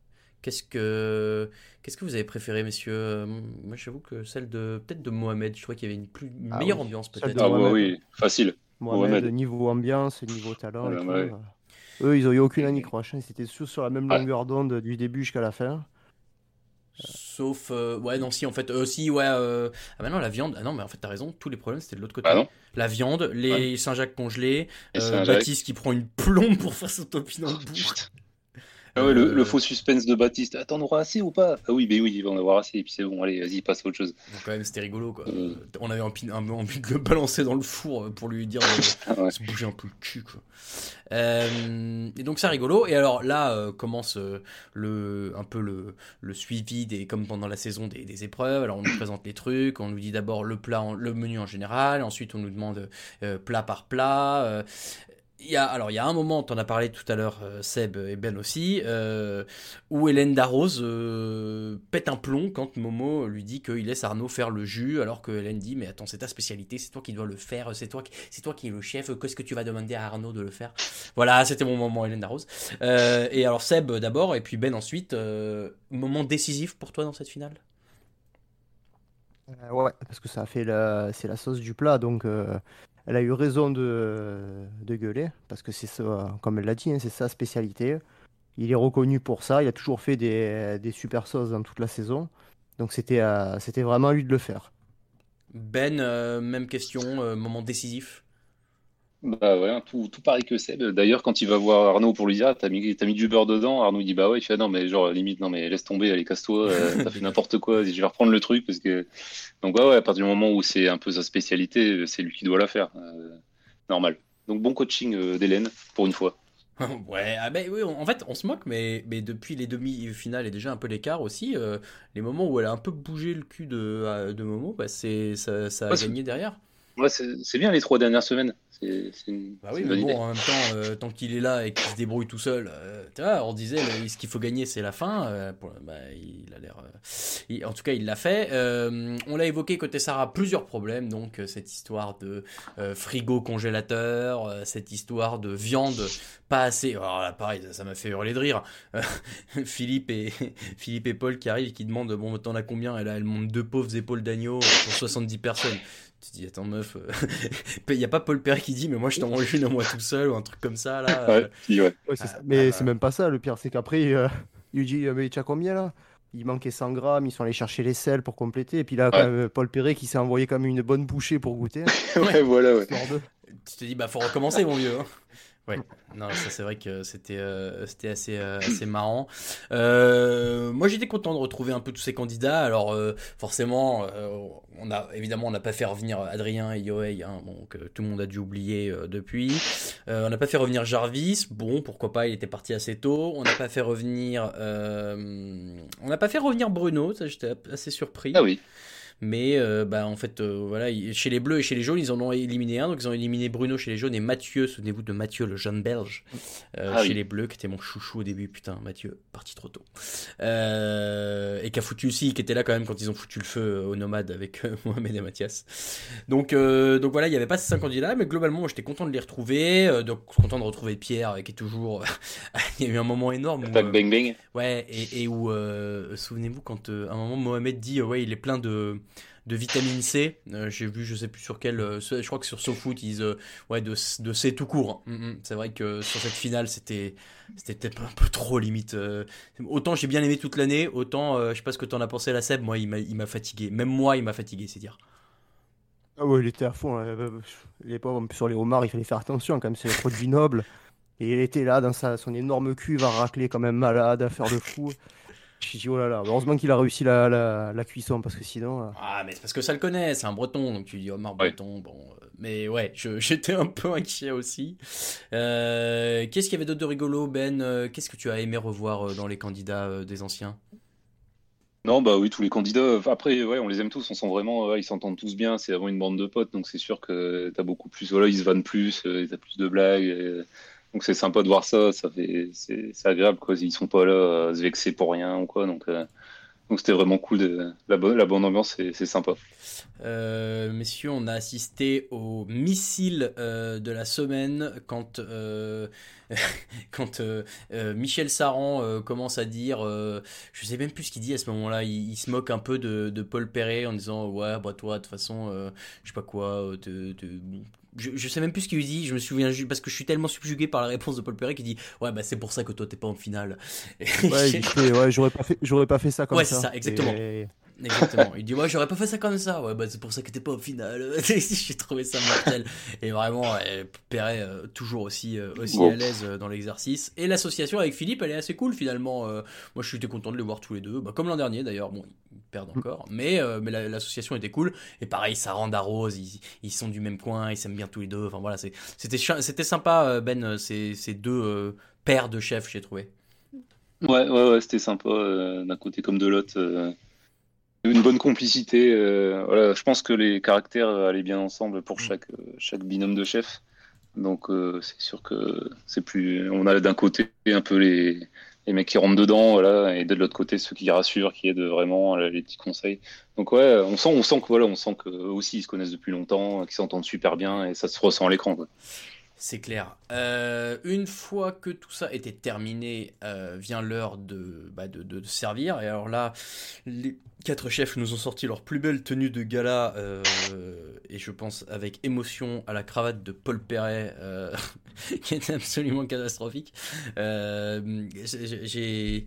S1: Qu'est-ce que. Qu'est-ce que vous avez préféré, messieurs? Euh, Moi, j'avoue que celle de peut-être de Mohamed. Je trouvais qu'il y avait une plus une
S2: Ah
S1: meilleure
S2: oui,
S1: ambiance peut-être.
S3: Ah bah
S2: Mohamed.
S3: oui, facile.
S2: Mohamed,
S3: Mohamed.
S2: niveau ambiance, niveau talent et
S3: Ouais,
S2: tout.
S3: ouais.
S2: Eux, ils ont eu aucune anicroche. hein, Ils étaient tous sur la même
S3: Ouais.
S2: longueur d'onde du début jusqu'à la fin.
S1: Sauf euh, ouais non si en fait euh, si ouais euh, ah bah non la viande ah non mais en fait t'as raison tous les problèmes c'était de l'autre côté.
S3: Ah non
S1: La viande, les
S3: Ouais.
S1: Saint-Jacques congelés, euh,
S3: Saint-Jacques.
S1: Baptiste qui prend une plombe pour faire son topinambour.
S3: Ah ouais, le,
S1: Euh,
S3: le faux suspense de Baptiste. Attends, on aura assez ou pas? Ah oui, mais oui, il va en avoir assez. Et puis c'est bon, allez, vas-y, passe à autre chose.
S1: Donc quand même c'était rigolo quoi. Euh, On avait envie, un- envie de le balancer dans le four euh, pour lui dire de
S3: Ah ouais.
S1: se bouger un peu le cul quoi. Euh, et donc ça rigolo. Et alors là euh, commence le un peu le, le suivi des comme pendant la saison des, des épreuves. Alors on nous présente les trucs, on nous dit d'abord le plat, en- le menu en général. Ensuite on nous demande plat par plat. Il y a, alors, il y a un moment, tu en as parlé tout à l'heure, euh, Seb et Ben aussi, euh, où Hélène Darroze euh, pète un plomb quand Momo lui dit qu'il laisse Arnaud faire le jus, alors que Hélène dit Mais attends, c'est ta spécialité, c'est toi qui dois le faire, c'est toi, toi qui es le chef, qu'est-ce que tu vas demander à Arnaud de le faire? Voilà, c'était mon moment, Hélène Darroze. Et alors, Seb d'abord, et puis Ben ensuite, moment décisif pour toi dans cette finale?
S2: Ouais, parce que ça a fait la... c'est la sauce du plat, donc elle a eu raison de, gueuler, parce que c'est ça, comme elle l'a dit, hein, c'est sa spécialité. il est reconnu pour ça. Il a toujours fait des, des super sauces dans toute la saison. Donc c'était euh, vraiment à lui de le faire.
S1: Ben, euh, même question, euh, moment décisif.
S3: Bah ouais, hein, tout, tout pareil que Seb. D'ailleurs, quand il va voir Arnaud pour lui dire, ah, t'as mis, mis du beurre dedans, Arnaud dit, bah ouais, il fait, ah non, mais genre, limite, non, mais laisse tomber, allez, casse-toi, euh, t'as fait n'importe quoi, je vais reprendre le truc, parce que. Donc, ouais, ouais, à partir du moment où c'est un peu sa spécialité, c'est lui qui doit la faire. Euh, normal. Donc, bon coaching euh, d'Hélène, pour une fois.
S1: ouais, ah ben oui, en fait, on se moque, mais, mais depuis les demi-finales et déjà un peu l'écart aussi, euh, les moments où elle a un peu bougé le cul de, euh, de Momo, bah c'est, ça, ça a
S3: Ouais,
S1: gagné derrière.
S3: Ouais, c'est bien les trois dernières semaines. C'est c'est une,
S1: Bah oui,
S3: une
S1: mais
S3: bonne
S1: bon,
S3: idée.
S1: en même temps, euh, tant qu'il est là et qu'il se débrouille tout seul, euh, tu vois, on disait, le- ce qu'il faut gagner, c'est la fin. euh, pour- bah, il a l'air. euh, en tout cas, il l'a fait. Euh, on l'a évoqué côté Sarah, plusieurs problèmes. Donc, euh, cette histoire de euh, frigo congélateur, euh, cette histoire de viande pas assez. Alors là, pareil, ça m'a fait hurler de rire. Euh, Philippe, et, Philippe et Paul qui arrivent et qui demandent Bon, t'en as combien? Et là, elle montre deux pauvres épaules d'agneau pour 70 personnes. Tu te dis, attends, meuf, il n'y a pas Paul Perret qui dit, mais moi je t'en mange une à moi tout seul, ou un truc comme ça, là.
S3: Ouais,
S1: euh,
S3: si, ouais.
S2: Ouais, c'est ça. Mais c'est même pas ça, le pire, c'est qu'après, euh, il lui dit euh, Mais tu as combien là? Il manquait 100 grammes, ils sont allés chercher les sels pour compléter. Et puis là, quand même, Paul Perret qui s'est envoyé comme une bonne bouchée pour goûter.
S3: ouais, voilà, ouais.
S1: tu te dis, bah faut recommencer, mon vieux. hein. Ouais, non, ça c'est vrai que c'était euh, c'était assez, euh, assez marrant. Euh, moi j'étais content de retrouver un peu tous ces candidats. Alors euh, forcément, euh, on a évidemment on n'a pas fait revenir Adrien et Yohei, hein, bon, que tout le monde a dû oublier euh, depuis. Euh, on n'a pas fait revenir Jarvis, bon pourquoi pas, il était parti assez tôt. On n'a pas fait revenir, euh, on n'a pas fait revenir Bruno, ça j'étais assez surpris.
S3: Ah oui.
S1: Mais euh, bah, en fait, euh, voilà, il- chez les Bleus et chez les Jaunes, ils en ont éliminé un. Donc ils ont éliminé Bruno chez les Jaunes et Mathieu, souvenez-vous de Mathieu, le jeune Belge, euh,
S3: Ah
S1: chez
S3: oui.
S1: les Bleus, qui était mon chouchou au début. Putain, Mathieu, parti trop tôt. Et qui a foutu aussi, qui était là quand même quand ils ont foutu le feu au nomade avec Mohamed et Mathias. Donc, donc voilà, il n'y avait pas ces cinq candidats, mais globalement, j'étais content de les retrouver. donc content de retrouver Pierre, qui est toujours. il y a eu un moment énorme. où,
S3: bang, bang.
S1: Ouais, et, et où, souvenez-vous, quand à un moment Mohamed dit, ouais, il est plein de, de vitamine C, Euh, j'ai vu, je sais plus sur quel, euh, je crois que sur SoFoot, ils euh, ouais, de, de C tout court. Mm, mm. C'est vrai que sur cette finale, c'était c'était peut-être un peu trop limite. euh. autant j'ai bien aimé toute l'année, autant, je sais pas ce que t'en as pensé, la Seb, moi, il m'a fatigué. Même moi, il m'a fatigué, c'est dire.
S2: Ah ouais, il était à fond. là. Les pauvres, sur les homards, il fallait faire attention quand même, c'est un produit noble. Et il était là dans sa, son énorme cuve à racler comme un malade, à faire le fou. Je dit, oh là là, heureusement qu'il a réussi la, la, la cuisson parce que sinon. euh,
S1: Ah, mais c'est parce que ça le connaît, c'est un breton, donc tu dis Omar Breton, bon. euh, mais ouais, je- j'étais un peu inquiet aussi. Euh, Qu'est-ce qu'il y avait d'autre de rigolo, Ben Qu'est-ce que tu as aimé revoir dans les candidats des anciens?
S3: Non, bah oui, tous les candidats. Après, ouais, on les aime tous. On sent vraiment, ouais, ils s'entendent tous bien. C'est vraiment une bande de potes, donc c'est sûr que t'as beaucoup plus. Voilà, ils se vannent plus, euh, t'as plus de blagues. et- donc c'est sympa de voir ça. Ça fait, c'est agréable quoi. Ils sont pas là à se vexer pour rien ou quoi. Donc, euh, donc c'était vraiment cool. La bonne, la bonne ambiance, c'est sympa.
S1: Euh, messieurs, on a assisté au missile euh, de la semaine quand, euh, quand euh, euh, Michel Saran euh, commence à dire, euh, je sais même plus ce qu'il dit à ce moment-là, il, se moque un peu de, Paul Perret en disant ouais bah toi de toute façon euh, je sais pas quoi, euh, te-. Je, je sais même plus ce qu'il lui dit, je me souviens juste parce que je suis tellement subjugué par la réponse de Paul Perret qui dit ouais bah c'est pour ça que toi t'es pas en finale. Et
S2: Ouais, ouais, j'aurais pas fait, pas fait ça comme
S1: Ouais,
S2: ça.
S1: c'est ça, exactement.
S2: Et-
S1: Exactement. Il dit ouais j'aurais pas fait ça comme ça. Ouais bah c'est pour ça que t'es pas au final. J'ai trouvé ça mortel. Et vraiment Perret euh, toujours aussi euh, aussi
S3: Bon.
S1: à l'aise euh, dans l'exercice. Et l'association avec Philippe elle est assez cool finalement. Euh, moi je suis content de les voir tous les deux. Bah, comme l'an dernier d'ailleurs. Bon ils perdent encore. Mais mais la- l'association était cool. Et pareil ça rend Rose. Ils, ils sont du même coin. Ils s'aiment bien tous les deux. Enfin voilà c'était sympa Ben ces ces deux paires de chefs j'ai trouvé.
S3: Ouais, ouais, ouais, c'était sympa d'un côté comme de l'autre. Euh, une bonne complicité. euh, voilà, je pense que les caractères allaient bien ensemble pour chaque, euh, chaque binôme de chef. Donc euh, c'est sûr que c'est plus. On a d'un côté un peu les, les mecs qui rentrent dedans, voilà, et de l'autre côté ceux qui rassurent, qui aident vraiment euh, les petits conseils. Donc ouais, on sent, on sent que voilà, on sent que eux aussi ils se connaissent depuis longtemps, qu'ils s'entendent super bien et ça se ressent à l'écran.
S1: C'est clair. Euh, une fois que tout ça était terminé, euh, vient l'heure de, bah, de, de- de servir. Et alors là, les, Quatre chefs nous ont sorti leur plus belle tenue de gala, euh, et je pense avec émotion à la cravate de Paul Perret, euh, qui était absolument catastrophique. Euh, j'ai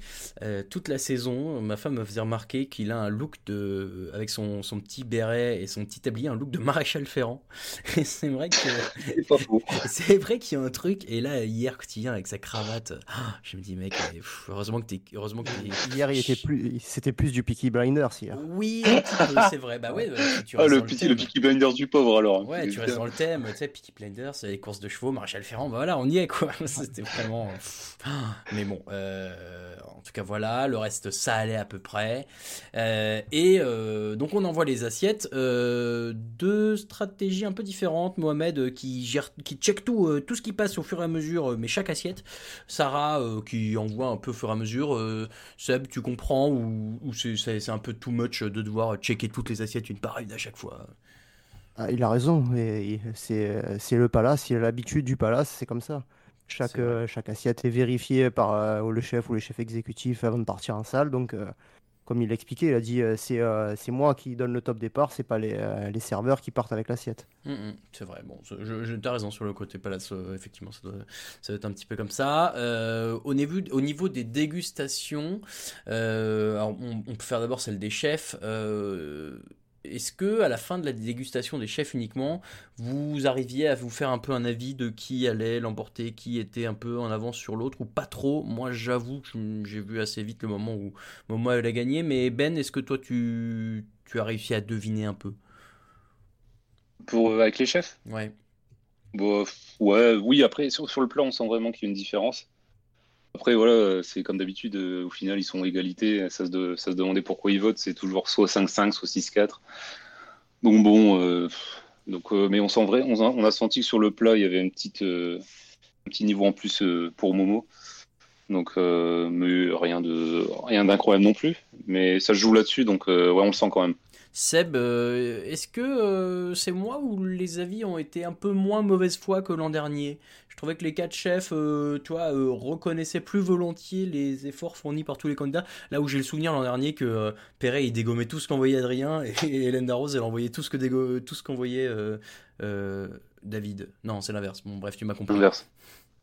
S1: toute la saison, ma femme me faisait remarquer qu'il a un look de, avec son, son, petit béret et son petit tablier, un look de maréchal Ferrand. Et c'est vrai que c'est vrai qu'il y a un truc. Et là, hier, quand il vient avec sa cravate, ah, je me dis mec, heureusement que t'es, heureusement que
S2: hier, il était plus, c'était plus du Peaky Blinder
S1: oui, c'est vrai. Bah ouais, tu
S3: ah, le, petit, le, Peaky Blinders du pauvre alors.
S1: Ouais, tu restes dans le thème, tu sais, Peaky Blinders, les courses de chevaux, Maréchal Ferrand, bah voilà, on y est quoi. C'était vraiment. Mais bon, euh, en tout cas voilà, le reste ça allait à peu près. Euh, et euh, donc on envoie les assiettes. deux stratégies un peu différentes. Mohamed qui gère, qui check tout, tout ce qui passe au fur et à mesure, mais chaque assiette. Sarah qui envoie un peu au fur et à mesure. Seb, tu comprends ou, ou c'est un peu too much de devoir checker toutes les assiettes une par une à chaque fois.
S2: Ah, il a raison, c'est le palace, il a l'habitude du palace, c'est comme ça. Chaque, euh, chaque assiette est vérifiée par euh, le chef ou le chef exécutif avant de partir en salle. Donc, euh, comme il l'expliquait, il a dit c'est c'est moi qui donne le top départ, c'est pas les, les, serveurs qui partent avec l'assiette.
S1: Hum, hum, c'est vrai, bon, je, je as raison sur le côté palace, effectivement, ça doit, ça doit, être un petit peu comme ça. au, niveau, au niveau des dégustations, on, on, peut faire d'abord celle des chefs est-ce que à la fin de la dégustation des chefs uniquement, vous arriviez à vous faire un peu un avis de qui allait l'emporter, qui était un peu en avance sur l'autre ou pas trop? Moi, j'avoue que j'ai vu assez vite le moment où Momo elle a gagné, mais Ben, est-ce que toi tu, tu as réussi à deviner un peu?
S3: Pour euh, avec les chefs?
S1: Ouais.
S3: Bon, ouais, oui. Après, sur, sur le plan, on sent vraiment qu'il y a une différence. Après, voilà, c'est comme d'habitude, euh, au final, ils sont égalité. Ça se, ça se demandait pourquoi ils votent. C'est toujours soit 5-5, soit 6-4. Donc bon, euh, donc, euh, mais on sent vrai, on a, senti que sur le plat, il y avait une petite, un petit niveau en plus pour Momo. Donc, mais rien de rien d'incroyable non plus. Mais ça se joue là-dessus, donc ouais, on le sent quand même.
S1: Seb, euh, est-ce que euh, c'est moi ou les avis ont été un peu moins mauvaise foi que l'an dernier? Je trouvais que les quatre chefs, euh, tu vois, reconnaissaient plus volontiers les efforts fournis par tous les candidats. Là où j'ai le souvenir l'an dernier que Perret il dégommait tout ce qu'envoyait Adrien et, Hélène Darroze elle envoyait tout ce que tout ce qu'envoyait David. Non, c'est l'inverse. Bon, bref, tu m'as compris.
S3: L'inverse.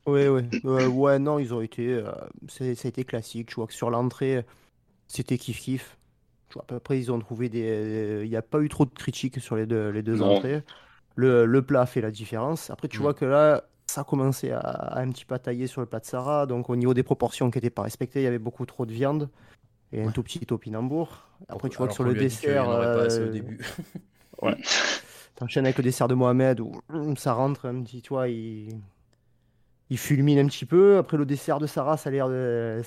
S2: Ouais, ouais, ouais, non, ils ont été, ça a été classique. Je vois que sur l'entrée, c'était kiff kiff. À peu près, ils ont trouvé des. Il n'y a pas eu trop de critiques sur les deux, les deux entrées. Le, le, plat fait la différence. Après, tu mm. vois que là, ça a commencé à, un petit peu tailler sur le plat de Sarah. Donc, au niveau des proportions qui n'étaient pas respectées, il y avait beaucoup trop de viande et un tout petit topinambour. Après, tu vois que sur le dessert.
S1: Euh... au début.
S2: ouais. T'enchaînes avec le dessert de Mohamed où hum, ça rentre un petit, tu vois, il, il fulmine un petit peu. Après, le dessert de Sarah, ça a l'air de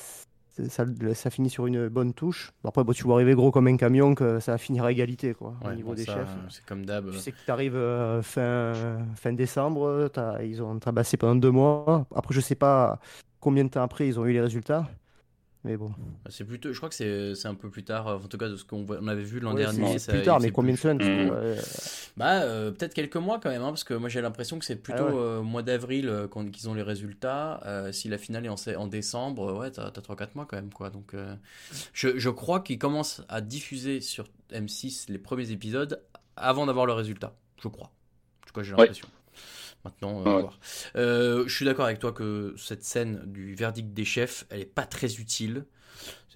S2: ça, ça, finit sur une bonne touche. Après, bon, tu vois arriver gros comme un camion que ça va finir à égalité quoi, au niveau des chefs.
S1: C'est comme d'hab.
S2: Tu sais que tu arrives euh, fin, fin décembre, ils ont tabassé pendant deux mois. Après, je sais pas combien de temps après ils ont eu les résultats. Mais bon.
S1: Bah, c'est plutôt, je crois que c'est un peu plus tard, en tout cas de ce qu'on on avait vu l'an dernier.
S2: C'est plus tard, mais combien de semaines mmh.
S1: Bah, euh, peut-être quelques mois quand même, hein, parce que moi j'ai l'impression que c'est plutôt ah euh, mois d'avril euh, qu'ils ont les résultats. si la finale est en, en décembre, ouais, t'as 3-4 mois quand même, quoi. Donc, je, je, crois qu'ils commencent à diffuser sur M6 les premiers épisodes avant d'avoir le résultat. Je crois. En tout cas, j'ai l'impression. Maintenant, euh, voir. Euh, je suis d'accord avec toi que cette scène du verdict des chefs, elle est pas très utile.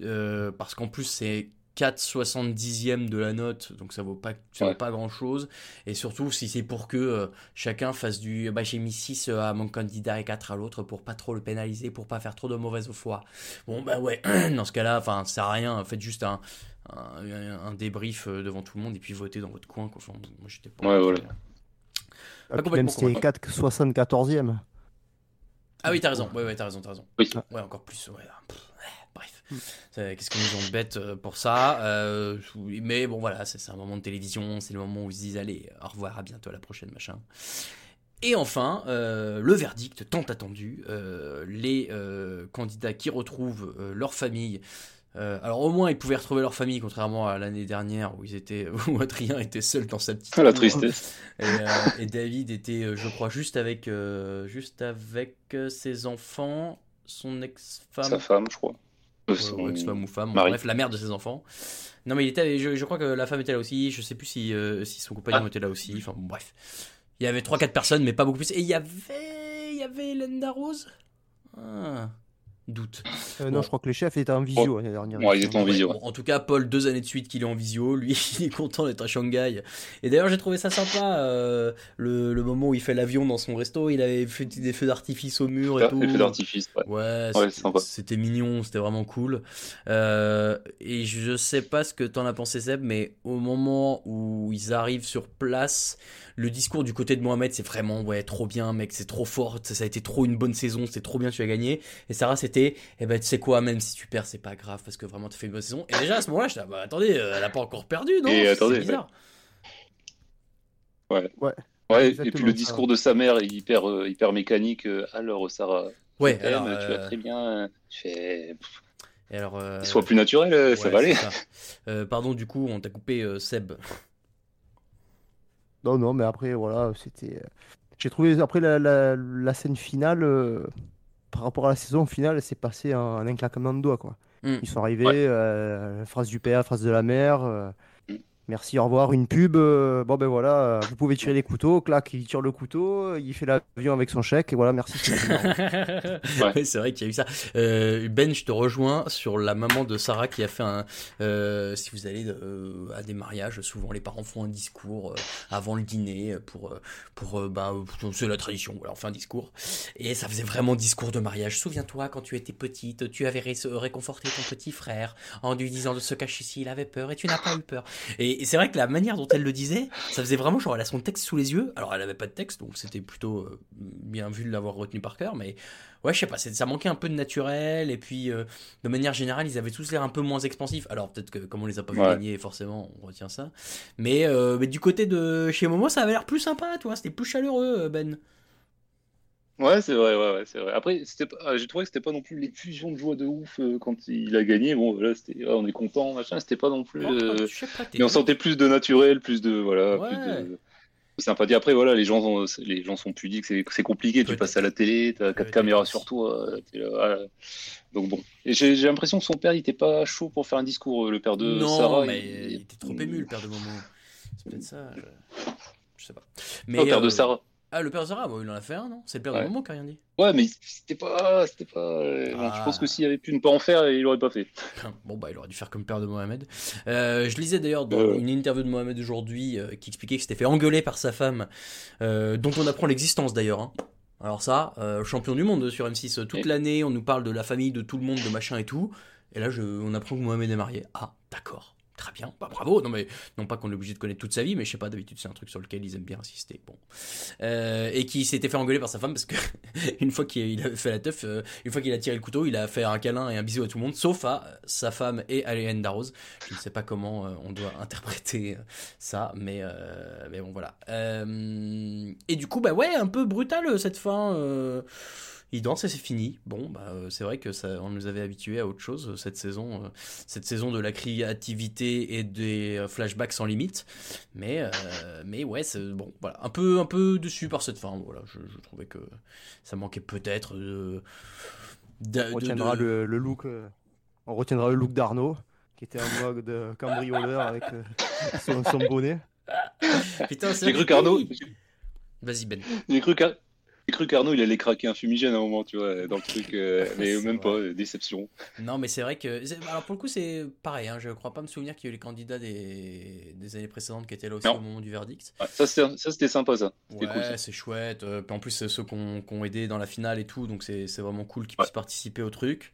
S1: Euh, parce qu'en plus, c'est 4,70e de la note, donc ça vaut pas, ça vaut pas grand chose. Et surtout, si c'est pour que chacun fasse du. Bah, j'ai mis 6 à mon candidat et 4 à l'autre pour pas trop le pénaliser, pour pas faire trop de mauvaise foi. Bon, bah ouais, dans ce cas-là, enfin, ça sert à rien. Faites juste un, un, débrief devant tout le monde et puis votez dans votre coin. Quoi. moi,
S3: j'étais pas. Ouais, voilà.
S2: Ah, même c'était 74e.
S1: Ah oui, t'as raison. Ouais, ouais, t'as raison, t'as raison.
S3: Oui.
S1: Ouais, encore plus. Ouais. bref. Qu'est-ce qu'ils nous ont bête euh, pour ça euh, Mais bon, voilà, c'est un moment de télévision. C'est le moment où ils se disent Allez, au revoir, à bientôt, à la prochaine, machin. Et enfin, euh, le verdict tant attendu. les candidats qui retrouvent leur famille euh, alors au moins ils pouvaient retrouver leur famille contrairement à l'année dernière où ils étaient où Adrien était seul dans sa petite
S3: ah, la tristesse
S1: et, euh, et, David était euh, je crois juste avec juste avec ses enfants son ex-femme
S3: sa femme je crois son-
S1: ex-femme ou femme, bon, bref, la mère de ses enfants. Non, mais il était, je, je crois que la femme était là aussi. Je sais plus si, si son compagnon
S3: Ah.
S1: était là aussi. Enfin, bon, bref. Il y avait 3-4 personnes, mais pas beaucoup plus. Et il y avait, il y avait Hélène Darroze Ah, doute.
S2: Euh,
S1: Bon.
S2: Non, je crois que les chefs étaient en visio l'année dernière.
S3: Ouais, ils étaient en
S1: Ouais,
S3: visio.
S1: bon, en tout cas, Paul, deux années de suite qu'il est en visio. Lui, il est content d'être à Shanghai. Et d'ailleurs, j'ai trouvé ça sympa. euh, le, le moment où il fait l'avion dans son resto, il avait fait des feux d'artifice au mur et
S3: Ouais,
S1: tout.
S3: les feux d'artifice, ouais.
S1: Ouais,
S3: Ouais,
S1: c'était-
S3: c'est sympa.
S1: c'était mignon, c'était vraiment cool. Euh, et je sais pas ce que t'en as pensé, Seb, mais au moment où ils arrivent sur place, le discours du côté de Mohamed, c'est vraiment, ouais, trop bien, mec, c'est trop fort, ça a été trop une bonne saison, c'est trop bien, tu as gagné. Et Sarah, c'était, eh ben, tu sais quoi, même si tu perds, c'est pas grave, parce que vraiment, tu fais une bonne saison. Et déjà, à ce moment-là, je dis, bah, attendez, euh, elle a pas encore perdu, non?
S3: Et
S1: C'est
S3: attendez,
S1: bizarre.
S3: Ouais.
S2: Ouais.
S3: Ouais, et puis le discours de sa mère est hyper, euh, hyper mécanique. euh, alors, Sarah,
S1: Ouais,
S3: tu vas
S1: euh,
S3: très bien. Je fais,
S1: Et alors, euh,
S3: Sois plus naturel, euh, ça va aller.
S1: ça. Euh, pardon, du coup, on t'a coupé euh, Seb.
S2: Non, non, mais après, voilà, c'était. euh, J'ai trouvé, après la, la, la scène finale, euh, par rapport à la saison finale, c'est passé en, en un claquement de doigts, quoi.
S1: Mm.
S2: Ils sont arrivés,
S3: Ouais.
S2: euh, phrase du père, phrase de la mère. Euh. Merci, au revoir, une pub. euh, bon, ben voilà, euh, vous pouvez tirer les couteaux. Clac, il tire le couteau, il fait l'avion avec son chèque, et voilà, merci.
S1: Ouais, c'est vrai qu'il y a eu ça. Euh, ben, je te rejoins sur la maman de Sarah qui a fait un. euh, si vous allez euh, à des mariages, souvent les parents font un discours euh, avant le dîner pour euh, pour euh, bah pour- c'est la tradition. Voilà, on fait un discours et ça faisait vraiment discours de mariage. Souviens-toi quand tu étais petite, tu avais ré- réconforté ton petit frère en lui disant de se cacher s'il avait peur et tu n'as pas eu peur. Et, et c'est vrai que la manière dont elle le disait, ça faisait vraiment genre elle a son texte sous les yeux. Alors elle avait pas de texte, donc c'était plutôt euh, bien vu de l'avoir retenu par cœur, mais ouais, je sais pas, ça manquait un peu de naturel. Et puis euh, de manière générale, ils avaient tous l'air un peu moins expansifs. Alors peut-être que comme on les a pas vu
S3: Ouais.
S1: gagner, forcément, on retient ça. Mais, euh, mais du côté de chez Momo, ça avait l'air plus sympa, toi. C'était plus chaleureux, Ben.
S3: Ouais, c'est vrai, ouais, ouais, c'est vrai. Après, c'était pas- ah, j'ai trouvé que c'était pas non plus l'effusion de joie de ouf euh, quand il a gagné. Bon, là, c'était, ouais, on est content, machin. C'était pas non plus.
S1: Oh,
S3: euh,
S1: pas,
S3: Mais on sentait plus de naturel, plus de voilà,
S1: Ouais.
S3: plus de, sympathie. Après, voilà, les gens, sont- les gens sont pudiques, c'est compliqué. Tu passes à la télé, t'as quatre caméras sur toi. euh, là, voilà. Donc bon. J'ai l'impression que son père, il était pas chaud pour faire un discours. euh, Le père de
S1: non,
S3: Sarah,
S1: mais
S3: il-
S1: il était trop ému, le père de Momo. C'est peut-être ça. Je... je sais pas. Mais
S3: le père de
S1: euh,
S3: Sarah.
S1: Ah, le père bon, il en a fait un, non? C'est le père de. Momo qui a rien dit.
S3: Ouais, mais c'était pas, c'était pas. euh,
S1: Ah.
S3: je pense que s'il avait pu ne pas en faire, il aurait pas fait.
S1: Bon, bah, il aurait dû faire comme père de Mohamed. Euh, je lisais d'ailleurs dans
S3: Euh.
S1: une interview de Mohamed aujourd'hui euh, qui expliquait qu'il s'était fait engueuler par sa femme, dont on apprend l'existence d'ailleurs. hein. Alors, ça, champion du monde sur M6 euh, toute
S3: Et-
S1: l'année, on nous parle de la famille, de tout le monde, de machin et tout. Et là, je, on apprend que Mohamed est marié. Ah, d'accord. Très bien, bah bravo. Non mais non pas qu'on est obligé de connaître toute sa vie, mais je sais pas d'habitude c'est un truc sur lequel ils aiment bien insister. Bon, Euh, et qui s'était fait engueuler par sa femme parce que une fois qu'il avait fait la teuf, euh, une fois qu'il a tiré le couteau, il a fait un câlin et un bisou à tout le monde, sauf à sa femme et à Hélène Darroze. Je ne sais pas comment euh, on doit interpréter euh, ça, mais euh, mais bon voilà. Euh, et du coup bah ouais un peu brutal euh, cette fin. Il danse et c'est fini. Bon, bah, euh, c'est vrai que ça, on nous avait habitués à autre chose euh, cette saison, euh, cette saison de la créativité et des flashbacks sans limite. Mais, euh, mais ouais, c'est bon, voilà, un peu, un peu dessus par cette fin. Voilà, je, je trouvais que ça manquait peut-être de. de-
S2: On
S1: de-
S2: retiendra
S1: de-
S2: le, le look, on retiendra le look d'Arnaud, qui était en mode euh, cambrioleur avec euh, son, son bonnet.
S1: Putain, c'est
S3: J'ai cru qu'Arnaud.
S1: Vas-y Ben.
S3: j'ai cru qu'Ar- j'ai cru qu'Arnaud, il allait craquer un fumigène à un moment, tu vois, dans le truc, euh, mais même
S1: vrai.
S3: pas, euh, déception.
S1: Non, mais c'est vrai que. Alors, pour le coup, c'est pareil. Hein, je crois pas me souvenir qu'il y a eu les candidats des, des années précédentes qui étaient là aussi
S3: Non.
S1: au moment du verdict.
S3: Ça, c'était, sympa, ça.
S1: Ouais,
S3: cool,
S1: c'est chouette. Euh, puis en plus, c'est ceux qui ont, aidé dans la finale et tout, donc c'est vraiment cool qu'ils puissent participer au truc.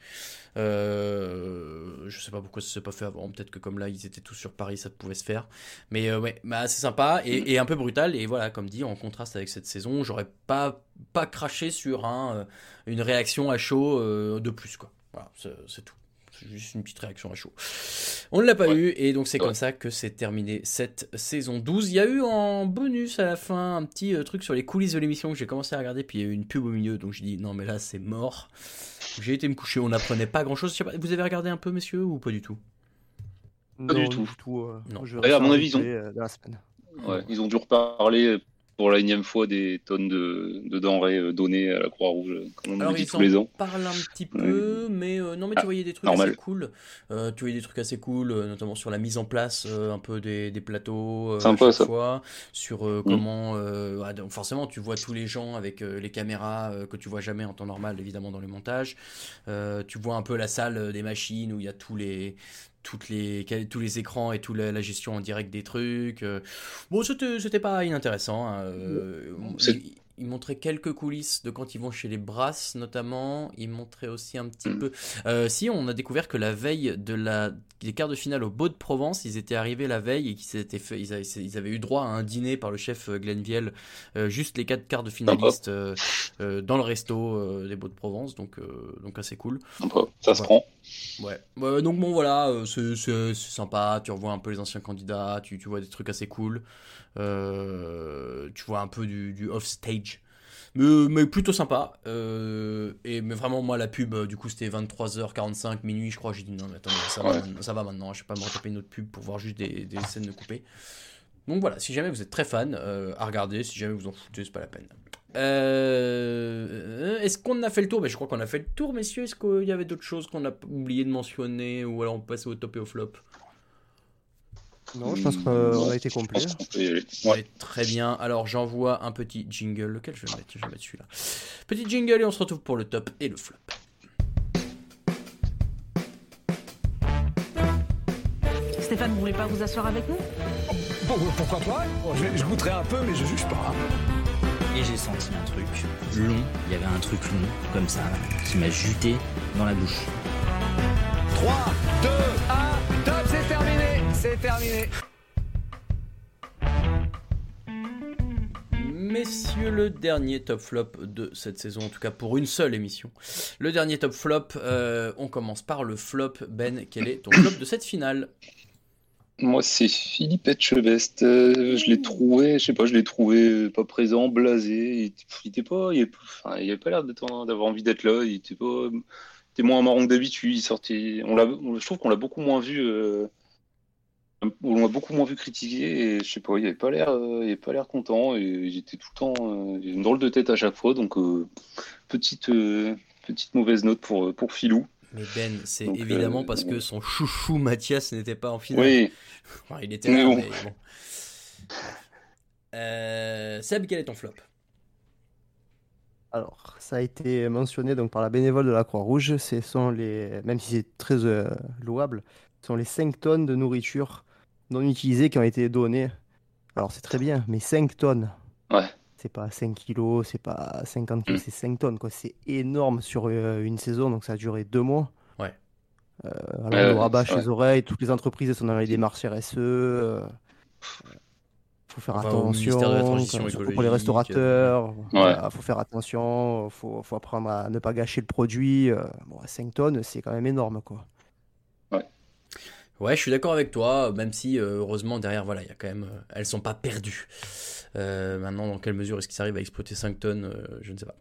S1: Euh, je sais pas pourquoi ça s'est pas fait avant. Peut-être que comme là, ils étaient tous sur Paris, ça pouvait se faire. Mais euh, ouais, bah, c'est sympa et, et un peu brutal. Et voilà, comme dit, en contraste avec cette saison, j'aurais pas, pas craché sur un, euh, une réaction à chaud euh, de plus, quoi. Voilà, c'est c'est tout. C'est juste une petite réaction à chaud. On ne l'a pas eu, et donc c'est
S3: Ouais.
S1: comme ça que c'est terminé cette saison 12. Il y a eu en bonus à la fin un petit euh, truc sur les coulisses de l'émission que j'ai commencé à regarder, puis il y a eu une pub au milieu, donc j'ai dit non, mais là c'est mort. J'ai été me coucher, on n'apprenait pas grand chose. Vous avez regardé un peu, messieurs, ou pas du tout?
S3: Pas du
S2: Non,
S3: tout.
S2: euh,
S1: Non.
S2: je
S3: D'ailleurs, à mon avis, ils ont-
S2: replay, euh, de la semaine.
S3: Ouais, ils ont dû reparler pour la énième fois des tonnes de, de denrées euh, données à la Croix-Rouge, euh, comme on
S1: Alors,
S3: dit tous les ans.
S1: parlent un petit peu, mais euh, non, mais tu
S3: Ah,
S1: voyais des trucs
S3: normal.
S1: assez cool. Euh, tu voyais des trucs assez cool, euh, notamment sur la mise en place euh, un peu des, des plateaux euh,
S3: Sympa, ça.
S1: fois, sur euh,
S3: Mm.
S1: comment. euh, ah, donc forcément, tu vois tous les gens avec euh, les caméras euh, que tu vois jamais en temps normal, évidemment, dans le montage. Euh, tu vois un peu la salle euh, des machines où il y a tous les. Toutes les, tous les écrans et toute la, gestion en direct des trucs. euh. Bon, c'était pas inintéressant. hein, euh, il- montrait quelques coulisses de quand ils vont chez les Brasses notamment. Il montrait aussi un petit
S3: Mm.
S1: peu. Euh, si on a découvert que la veille de la des quarts de finale au Beau de Provence, ils étaient arrivés la veille et qu'ils fait, ils avaient, ils avaient eu droit à un dîner par le chef euh, Glenviel, euh, juste les quatre quarts de finalistes euh, euh, dans le resto des Beaux de Provence, donc donc assez cool.
S3: Sympa, ça se
S1: Ouais.
S3: prend.
S1: Ouais. Donc bon voilà, c'est sympa, tu revois un peu les anciens candidats, tu, tu vois des trucs assez cool, tu vois un peu du, du off-stage. Mais, mais plutôt sympa. Euh, et, mais vraiment, moi, la pub, euh, du coup, c'était 23h45, minuit, je crois. J'ai dit non, mais attendez, ça, va,
S3: Ouais.
S1: maintenant- ça va maintenant, je vais pas me retaper une autre pub pour voir juste des, des scènes de coupées. Donc voilà, si jamais vous êtes très fan, euh, à regarder. Si jamais vous en foutez, c'est pas la peine. Euh, Est-ce qu'on a fait le tour? Ben, Je crois qu'on a fait le tour, messieurs. Est-ce qu'il y avait d'autres choses qu'on a oublié de mentionner ou alors on passe au top et au flop?
S2: Non, je pense qu'on a été complet.
S1: Ouais, très bien. Alors j'envoie un petit jingle. Lequel je vais mettre? Je vais mettre celui-là. Petit jingle et on se retrouve pour le top et le flop.
S7: Stéphane, vous voulez pas vous asseoir avec nous?
S4: Pourquoi pas? Je, je goûterai un peu, mais je juge pas.
S8: Et j'ai senti un truc long, il y avait un truc long, comme ça, qui m'a juté dans la bouche.
S4: 3, 2, 1, top, c'est terminé C'est terminé
S1: Messieurs, le dernier top flop de cette saison, en tout cas pour une seule émission. Le dernier top flop, euh, on commence par le flop. Ben, quel est ton flop de cette finale?
S3: Moi, c'est Philippe Etchebest. Euh, je l'ai trouvé, je sais pas, je l'ai trouvé euh, pas présent, blasé. Il, était- pas, il avait, enfin, il avait pas l'air d'avoir envie d'être là. Il était pas, il était moins marrant que d'habitude. Il sortait, on l'a, je trouve qu'on l'a beaucoup moins vu, euh, on l'a beaucoup moins vu critiquer. Et je sais pas, il avait pas l'air, euh, il avait pas l'air content. Et j'étais tout le temps, euh, il avait une drôle de tête à chaque fois. Donc euh, petite, euh, petite mauvaise note pour pour Philou.
S1: Mais Ben, c'est
S3: Donc,
S1: évidemment
S3: euh,
S1: parce que son chouchou Mathias n'était pas en finale.
S3: Oui.
S1: Enfin, il était
S3: Mais
S1: là,
S3: bon.
S1: mais bon. Euh, Seb, quel est ton flop?
S2: Alors, ça a été mentionné donc par la bénévole de la Croix-Rouge. Ce sont les, même si c'est très euh, louable, ce sont les 5 tonnes de nourriture non utilisées qui ont été données. Alors, c'est très bien, mais 5 tonnes.
S3: Ouais.
S2: C'est pas 5 kilos, c'est pas 50 kilos,
S3: Mm.
S2: c'est 5 tonnes, quoi. C'est énorme sur euh, une saison, donc ça a duré deux mois.
S1: Ouais.
S2: Euh, alors,
S3: Ouais,
S2: on rabâche
S3: ouais.
S2: les oreilles, toutes les entreprises elles sont dans les démarches RSE. euh, faut faire
S1: Enfin,
S2: attention,
S1: de
S2: pour les restaurateurs.
S3: Ouais.
S2: Voilà, faut faire attention, faut, faut apprendre à ne pas gâcher le produit. euh, Bon, 5 tonnes, c'est quand même énorme, quoi.
S1: Ouais, je suis d'accord avec toi, même si euh, heureusement derrière, voilà, il y a quand même, euh, elles sont pas perdues. Euh, maintenant, dans quelle mesure est-ce qu'ils arrivent à exploiter 5 tonnes Je ne sais pas.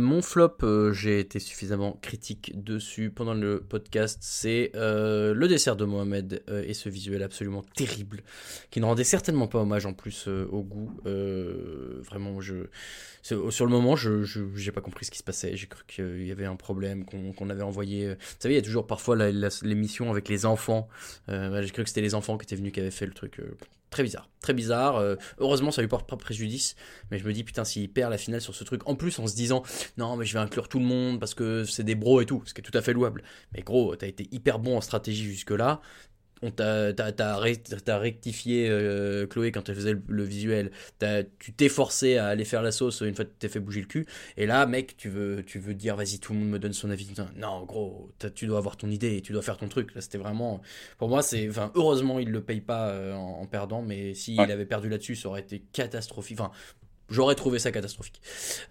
S1: Mon flop, j'ai été suffisamment critique dessus pendant le podcast. C'est le dessert de Mohamed et ce visuel absolument terrible, qui ne rendait certainement pas hommage en plus au goût. Vraiment, je sur le moment, je j'ai pas compris ce qui se passait. J'ai cru qu'il y avait un problème, qu'on avait envoyé. euh, Vous savez, il y a toujours parfois l'émission avec les enfants. Euh, ouais, j'ai cru que c'était les enfants qui étaient venus qui avaient fait le truc. euh, très bizarre, très bizarre. Euh, heureusement, ça lui porte pas préjudice. Mais je me dis, putain, s'il perd la finale sur ce truc, en plus en se disant, non, mais je vais inclure tout le monde parce que c'est des bros et tout, ce qui est tout à fait louable. Mais gros, t'as été hyper bon en stratégie jusque-là. On t'a, t'as, t'as ré- t'as rectifié euh, Chloé quand elle faisait le, le visuel. T'as- tu t'es forcé à aller faire la sauce une fois que tu t'es fait bouger le cul. Et là, mec, tu veux, tu veux dire, vas-y, tout le monde me donne son avis. Non, gros, tu dois avoir ton idée et tu dois faire ton truc. Là, c'était vraiment. Pour moi, c'est. Enfin, heureusement, il le paye pas euh, en, en perdant, mais s'il
S3: Ouais.
S1: avait perdu là-dessus, ça aurait été catastrophique. Enfin. J'aurais trouvé ça catastrophique.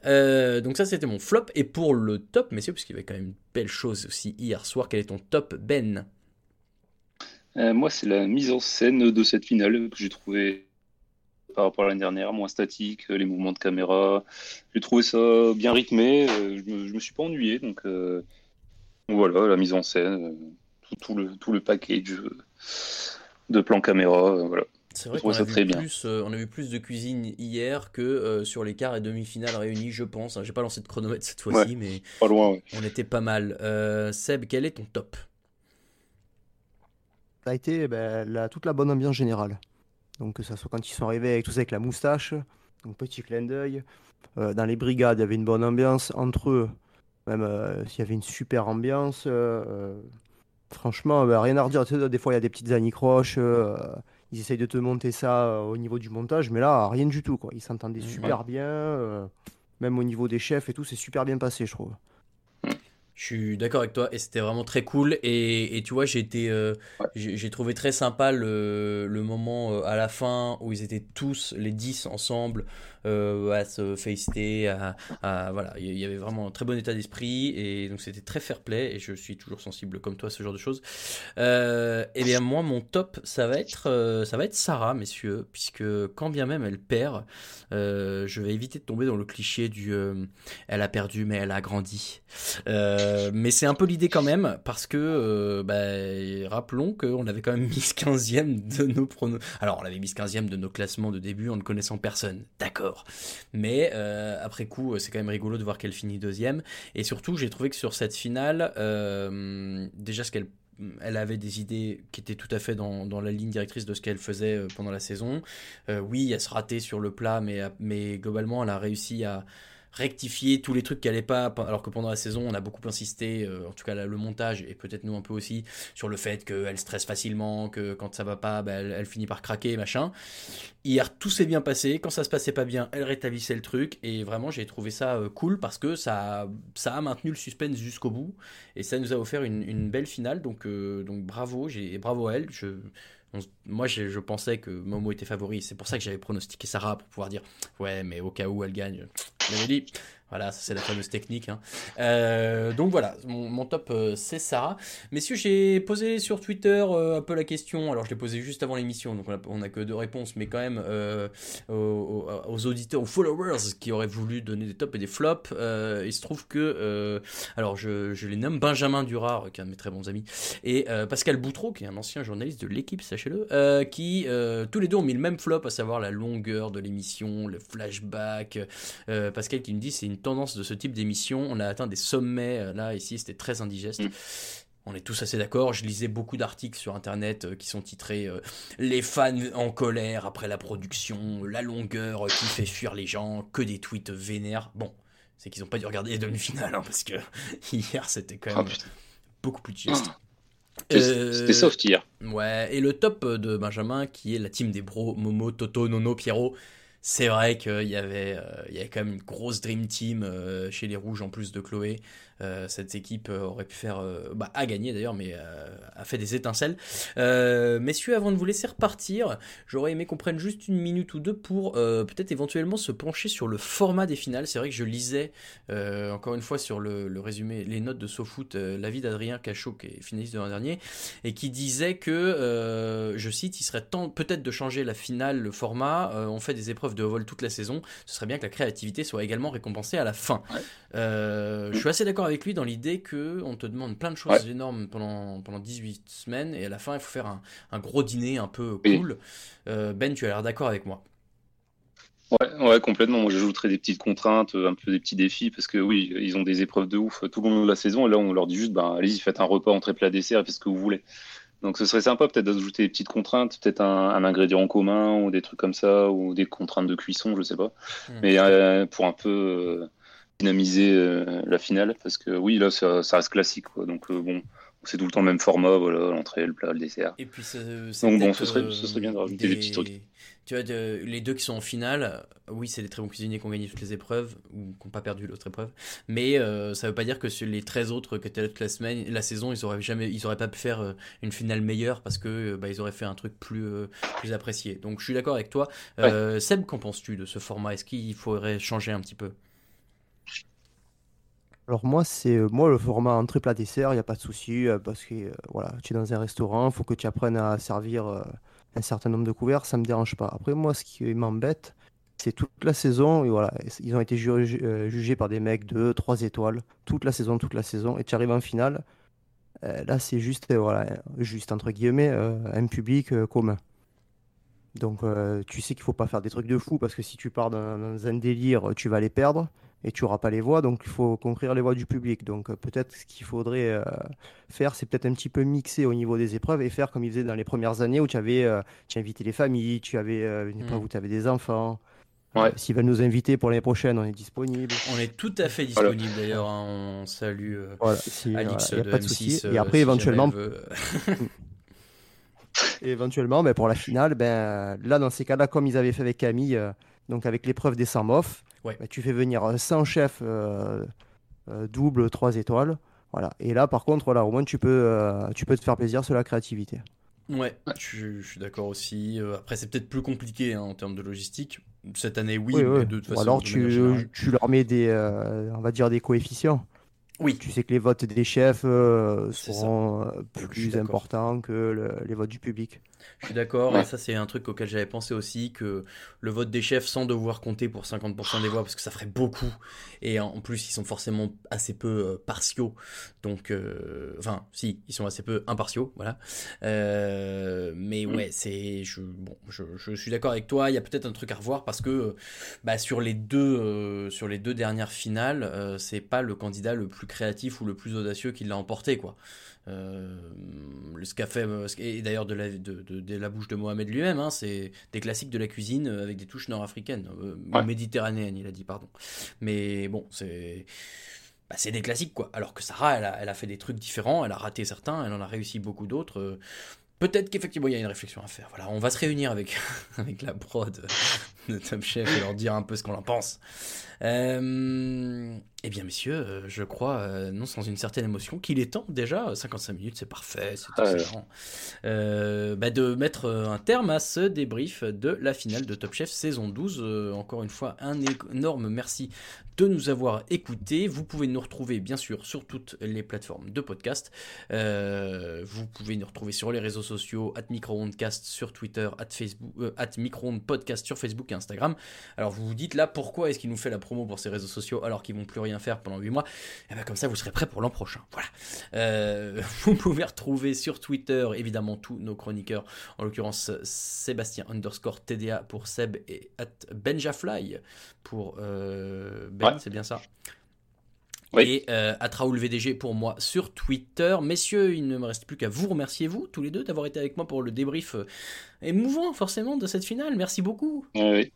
S1: Euh, donc ça, c'était mon flop. Et pour le top, messieurs, parce qu'il y avait quand même une belle chose aussi hier soir, quel est ton top, Ben?
S3: Euh, moi, c'est la mise en scène de cette finale que j'ai trouvé par rapport à l'année dernière, moins statique, les mouvements de caméra. J'ai trouvé ça bien rythmé. euh, je me, je me suis pas ennuyé. Donc, euh, donc voilà, la mise en scène, tout, tout le, tout le package de plan caméra. voilà.
S1: C'est vrai qu'on a, vu plus, euh, on a vu plus de cuisine hier que euh, sur les quarts et demi-finales réunis, je pense. Hein, J'ai pas lancé de chronomètre cette fois-ci,
S3: Ouais,
S1: mais
S3: pas loin, ouais.
S1: on était pas mal. Euh, Seb, quel est ton top?
S2: Ça a été ben, la- toute la bonne ambiance générale. Donc que ça soit quand ils sont arrivés avec tous avec la moustache, donc petit clin d'œil. Euh, dans les brigades, il y avait une bonne ambiance. Entre eux, même euh, il y avait une super ambiance. euh, franchement, ben, rien à redire. Tu sais, des fois, il y a des petites anicroches. ils essayent de te monter ça au niveau du montage, mais là, rien du tout. Quoi. Ils s'entendaient super bien. même au niveau des chefs et tout, c'est super bien passé, je trouve.
S1: Je suis d'accord avec toi et c'était vraiment très cool. Et, et tu vois j'ai été euh, j'ai j'ai trouvé très sympa le, le moment euh, à la fin où ils étaient tous les 10 ensemble à se féliciter à, voilà il y avait vraiment un très bon état d'esprit et donc c'était très fair play et je suis toujours sensible comme toi à ce genre de choses euh, et bien moi mon top ça va être euh, ça va être Sarah messieurs puisque quand bien même elle perd euh, je vais éviter de tomber dans le cliché du euh, elle a perdu mais elle a grandi euh, mais c'est un peu l'idée quand même, parce que, euh, bah, rappelons qu'on avait quand même mis 15ème de nos pronos. Alors, on avait mis 15ème de nos classements de début en ne connaissant personne, d'accord. Mais euh, après coup, c'est quand même rigolo de voir qu'elle finit deuxième. Et surtout, j'ai trouvé que sur cette finale, euh, déjà ce qu'elle elle avait des idées qui étaient tout à fait dans, la ligne directrice de ce qu'elle faisait euh, pendant la saison. Euh, oui, elle se ratait sur le plat, mais globalement, elle a réussi à rectifier tous les trucs qui allaient pas alors que pendant la saison on a beaucoup insisté euh, en tout cas le montage et peut-être nous un peu aussi sur le fait qu'elle stresse facilement que quand ça va pas bah, elle, elle finit par craquer machin. Hier tout s'est bien passé. Quand ça se passait pas bien elle rétablissait le truc. Et vraiment j'ai trouvé ça euh, cool parce que ça ça a maintenu le suspense jusqu'au bout. Et ça nous a offert une, une belle finale. Donc euh, donc bravo j'ai bravo à elle. Je moi, je, je pensais que Momo était favori. C'est pour ça que j'avais pronostiqué Sarah pour pouvoir dire ouais, mais au cas où elle gagne, dit. Voilà, ça, c'est la fameuse technique. hein. Euh, donc voilà, mon, top euh, c'est Sarah. Messieurs, j'ai posé sur Twitter euh, un peu la question. Alors je l'ai posé juste avant l'émission, donc on a, on a que deux réponses, mais quand même euh, aux, auditeurs, aux followers qui auraient voulu donner des tops et des flops. il se trouve que, alors je, je les nomme Benjamin Durard, qui est un de mes très bons amis, et Pascal Boutreau, qui est un ancien journaliste de l'équipe, sachez-le, qui tous les deux ont mis le même flop, à savoir la longueur de l'émission, le flashback. Pascal qui me dit c'est tendance de ce type d'émission, on a atteint des sommets, euh, là ici c'était très indigeste. On est tous assez d'accord. Je lisais beaucoup d'articles sur internet euh, qui sont titrés euh, Les fans en colère après la production, la longueur qui fait fuir les gens, que des tweets vénères. Bon, c'est qu'ils n'ont pas dû regarder les demi-finales hein, parce que hier c'était quand même beaucoup plus digeste.
S3: C'était- c'était soft hier.
S1: Ouais, et le top de Benjamin qui est la team des bros Momo, Toto, Nono, Pierrot. C'est vrai qu'il y avait, euh, il y avait quand même une grosse dream team euh, chez les Rouges en plus de Chloé. Euh, cette équipe euh, aurait pu faire, euh, bah, a gagné d'ailleurs, mais a fait des étincelles. Messieurs, avant de vous laisser repartir, j'aurais aimé qu'on prenne juste une minute ou deux pour peut-être éventuellement se pencher sur le format des finales. C'est vrai que je lisais encore une fois sur le, le résumé, les notes de SoFoot, l'avis d'Adrien Cachot, qui est finaliste de l'an dernier, et qui disait que, je cite, il serait temps peut-être de changer la finale, le format. On fait des épreuves de vol toute la saison. Ce serait bien que la créativité soit également récompensée à la fin. Je suis assez d'accord avec lui dans l'idée que on te demande plein de choses énormes pendant, pendant 18 semaines et à la fin il faut faire un, un gros dîner un peu cool. Euh, ben, tu as l'air d'accord avec moi.
S3: Ouais, ouais, complètement. Moi, j'ajouterais des petites contraintes, un peu des petits défis, parce que oui, ils ont des épreuves de ouf tout le long de la saison. Et là, on leur dit juste, ben, allez-y, faites un repas entrée plat dessert, et faites ce que vous voulez. Donc, ce serait sympa peut-être d'ajouter des petites contraintes, peut-être un, un ingrédient en commun ou des trucs comme ça, ou des contraintes de cuisson, je sais pas.
S1: Hmm.
S3: Mais euh, pour un peu euh, dynamiser euh, la finale, parce que oui, là, ça, ça reste classique, quoi. Donc, euh, bon, c'est tout le temps le même format, voilà, l'entrée, le plat, le dessert.
S1: Et puis,
S3: Donc, bon,
S1: peut-être,
S3: ce serait,
S1: euh,
S3: ce serait bien de rajouter des, petits trucs.
S1: Tu vois, de- les deux qui sont en finale, oui, c'est des très bons cuisiniers qui ont gagné toutes les épreuves, ou qui n'ont pas perdu l'autre épreuve, mais euh, ça veut pas dire que sur les 13 autres que tu la semaine, la saison, ils auraient jamais, ils auraient pas pu faire euh, une finale meilleure parce que bah, ils auraient fait un truc plus, plus apprécié. Donc je suis d'accord avec toi. Seb, qu'en penses-tu de ce format? Est-ce qu'il faudrait changer un petit peu?
S2: Alors moi, c'est euh, moi le format entrée plat dessert, il n'y a pas de souci euh, parce que euh, voilà, tu es dans un restaurant, il faut que tu apprennes à servir un certain nombre de couverts, ça me dérange pas. Après moi, ce qui m'embête, c'est toute la saison voilà, ils ont été ju- jugés par des mecs de 3 étoiles toute la saison, toute la saison et tu arrives en finale. là, c'est juste voilà, juste entre guillemets un public commun. Donc tu sais qu'il faut pas faire des trucs de fou parce que si tu pars dans un délire, tu vas les perdre et tu auras pas les voix. Donc il faut conquérir les voix du public. Donc euh, peut-être ce qu'il faudrait euh, faire, c'est peut-être un petit peu mixer au niveau des épreuves et faire comme ils faisaient dans les premières années où tu avais, euh, tu les familles, tu avais euh, une épreuve
S1: Mm.
S2: où tu avais des enfants.
S3: Ouais.
S2: Euh, S'ils veulent nous inviter pour l'année prochaine, on est disponible.
S1: On est tout à fait
S3: Voilà.
S1: disponible d'ailleurs. hein. On salue euh,
S2: Voilà, si,
S1: Alix
S2: voilà,
S1: de
S2: pas de
S1: M6.
S2: souci.
S1: euh,
S2: Et après,
S1: si
S2: éventuellement. Et éventuellement, ben, pour la finale, ben, là, dans ces cas-là, comme ils avaient fait avec Camille, euh, donc avec l'épreuve des 100 mofs,
S1: Ouais.
S2: ben, tu fais venir euh, 100 chefs euh, euh, double 3 étoiles. Voilà. Et là, par contre, voilà, au moins, tu peux, euh, tu peux te faire plaisir sur la créativité.
S1: Ouais, je, je suis d'accord aussi. Euh, Après, c'est peut-être plus compliqué hein, en termes de logistique. Cette année, oui,
S2: Oui,
S1: mais
S2: oui.
S1: de toute
S2: Ou
S1: façon,
S2: alors,
S1: de
S2: tu,
S1: générale.
S2: tu leur mets des, euh, on va dire, des coefficients.
S1: Oui.
S2: Tu sais que les votes des chefs euh, seront euh, plus importants que le- les votes du public.
S1: Je suis d'accord,
S3: Ouais.
S1: et ça c'est un truc auquel j'avais pensé aussi, que le vote des chefs sans devoir compter pour 50% des voix, parce que ça ferait beaucoup, et en plus ils sont forcément assez peu euh, partiaux, donc, euh, enfin si, ils sont assez peu impartiaux, voilà. Euh, mais ouais, c'est, je, bon, je, je suis d'accord avec toi, il y a peut-être un truc à revoir, parce que bah, sur, les deux, euh, sur les deux dernières finales, c'est pas le candidat le plus créatif ou le plus audacieux qui l'a emporté, quoi. Euh, le- ce qu'a fait, euh, et d'ailleurs de la, de, de- de la bouche de Mohamed lui-même, hein, c'est des classiques de la cuisine euh, avec des touches nord-africaines, ou
S3: Ouais.
S1: méditerranéennes, il a dit, pardon. Mais bon, c'est. bah, c'est des classiques quoi. Alors que Sarah, elle a, elle a fait des trucs différents, elle a raté certains, elle en a réussi beaucoup d'autres. Peut-être qu'effectivement il y a une réflexion à faire. Voilà, on va se réunir avec, avec la prod de Top Chef et leur dire un peu ce qu'on en pense. Euh, eh bien, messieurs, euh, je crois, euh, non sans une certaine émotion, qu'il est temps déjà, 55 minutes, c'est parfait, c'est excellent, euh, bah, de mettre un terme à ce débrief de la finale de Top Chef saison 12. Euh, encore une fois, un énorme merci de nous avoir écoutés. Vous pouvez nous retrouver, bien sûr, sur toutes les plateformes de podcast. Euh, vous pouvez nous retrouver sur les réseaux sociaux, at microondcast sur Twitter, at, Facebook, at microondpodcast sur Facebook et Instagram. Alors vous vous dites là, pourquoi est-ce qu'il nous fait la promo pour ces réseaux sociaux alors qu'ils vont plus rien faire pendant 8 mois? Eh ben comme ça, vous serez prêts pour l'an prochain. Voilà. Euh, vous pouvez retrouver sur Twitter, évidemment, tous nos chroniqueurs, en l'occurrence Sébastien underscore TDA pour Seb et at Benjafly pour euh, Ben,
S3: Ouais.
S1: c'est bien ça?
S3: Oui.
S1: et euh, at Raoul VDG pour moi sur Twitter. Messieurs, il ne me reste plus qu'à vous remercier, vous, tous les deux, d'avoir été avec moi pour le débrief euh, émouvant, forcément, de cette finale. Merci beaucoup.
S3: Ouais.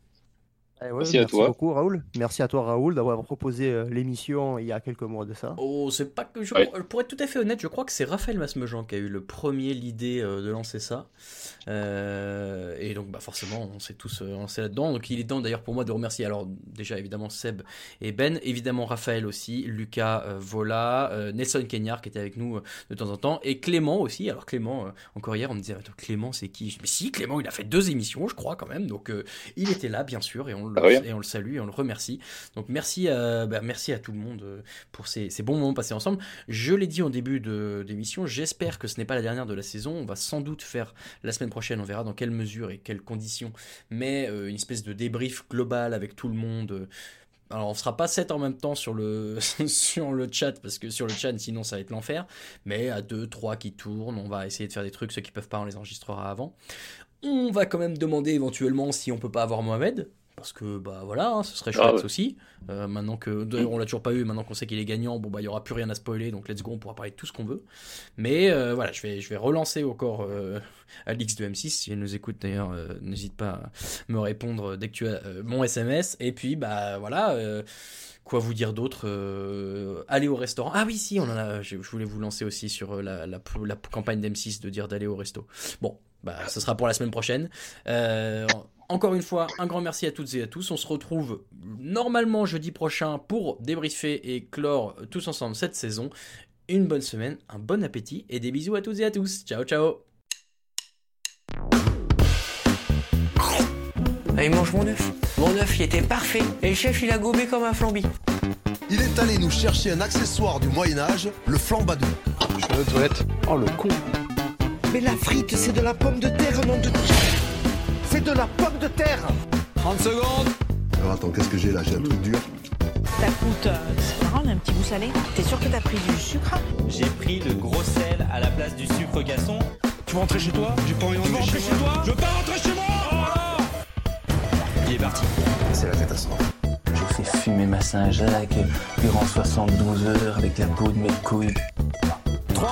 S2: Eh ouais,
S3: Merci à toi.
S2: beaucoup, Raoul. Merci à toi, Raoul, d'avoir proposé euh, l'émission il y a quelques mois de ça.
S1: Oh, c'est pas que je...
S3: Ouais.
S1: Pour être tout à fait honnête, je crois que c'est Raphaël Masmejean qui a eu le premier l'idée euh, de lancer ça. Euh, et donc, bah, forcément, on s'est tous euh, lancés là-dedans. Donc, il est temps d'ailleurs pour moi de remercier, alors déjà évidemment Seb et Ben, évidemment Raphaël aussi, Lucas euh, Vola, euh, Nelson Kenyard qui était avec nous euh, de temps en temps, et Clément aussi. Alors, Clément, euh, encore hier, on me disait, Clément, c'est qui? Mais si, Clément, il a fait deux émissions, je crois quand même. Donc, euh, il était là, bien sûr, et on, le,
S3: Ah
S1: et on le salue et on le remercie. Donc, merci à, bah, merci à tout le monde euh, pour ces, ces bons moments passés ensemble. Je l'ai dit en début d'émission, j'espère que ce n'est pas la dernière de la saison. On va sans doute faire la semaine prochaine, on verra dans quelle mesure et quelles conditions, mais euh, une espèce de débrief global avec tout le monde. euh. Alors on sera pas 7 en même temps sur le, sur le chat, parce que sur le chat sinon ça va être l'enfer, mais à 2, 3 qui tournent, on va essayer de faire des trucs, ceux qui peuvent pas on les enregistrera avant. On va quand même demander éventuellement si on peut pas avoir Mohamed, parce que bah voilà, hein, ce serait chouette
S3: Ah ouais.
S1: aussi. Euh, maintenant que d'ailleurs on l'a toujours pas eu, maintenant qu'on sait qu'il est gagnant, bon bah il y aura plus rien à spoiler, donc let's go, on pourra parler de tout ce qu'on veut. Mais euh, voilà, je vais je vais relancer encore euh, Alix de M6 si elle nous écoute d'ailleurs, euh, n'hésite pas à me répondre dès que tu as euh, mon SMS. Et puis bah voilà. Quoi vous dire d'autre Aller au restaurant. Ah oui, si, on en a. Je je voulais vous lancer aussi sur la, la, la campagne d'M6 de dire d'aller au resto. Bon, bah, ce sera pour la semaine prochaine. Euh, encore une fois, un grand merci à toutes et à tous. On se retrouve normalement jeudi prochain pour débriefer et clore tous ensemble cette saison. Une bonne semaine, un bon appétit et des bisous à toutes et à tous. Ciao, ciao.
S9: Allez, mange mon œuf. Mon œuf, il était parfait. Et le chef, il a gobé comme un flambi.
S10: Il est allé nous chercher un accessoire du Moyen-Âge, le flambadou.
S5: Je vais aux toilettes. Oh le con.
S6: Mais la frite, c'est de la pomme de terre, nom de... De la pomme de terre
S4: 30 secondes
S10: Alors attends, qu'est-ce que j'ai là? J'ai un truc dur.
S7: Ça coûte. euh, c'est marrant, un petit goût salé. T'es sûr que t'as pris du sucre?
S11: J'ai pris le gros sel à la place du sucre gasson.
S5: Tu veux rentrer chez toi? J'ai pas envie de rentrer chez moi?
S4: Je veux pas rentrer chez moi Il est parti.
S10: C'est la catastrophe.
S12: J'ai fait fumer ma Saint-Jacques durant 72 heures avec la peau de mes couilles.
S4: 3,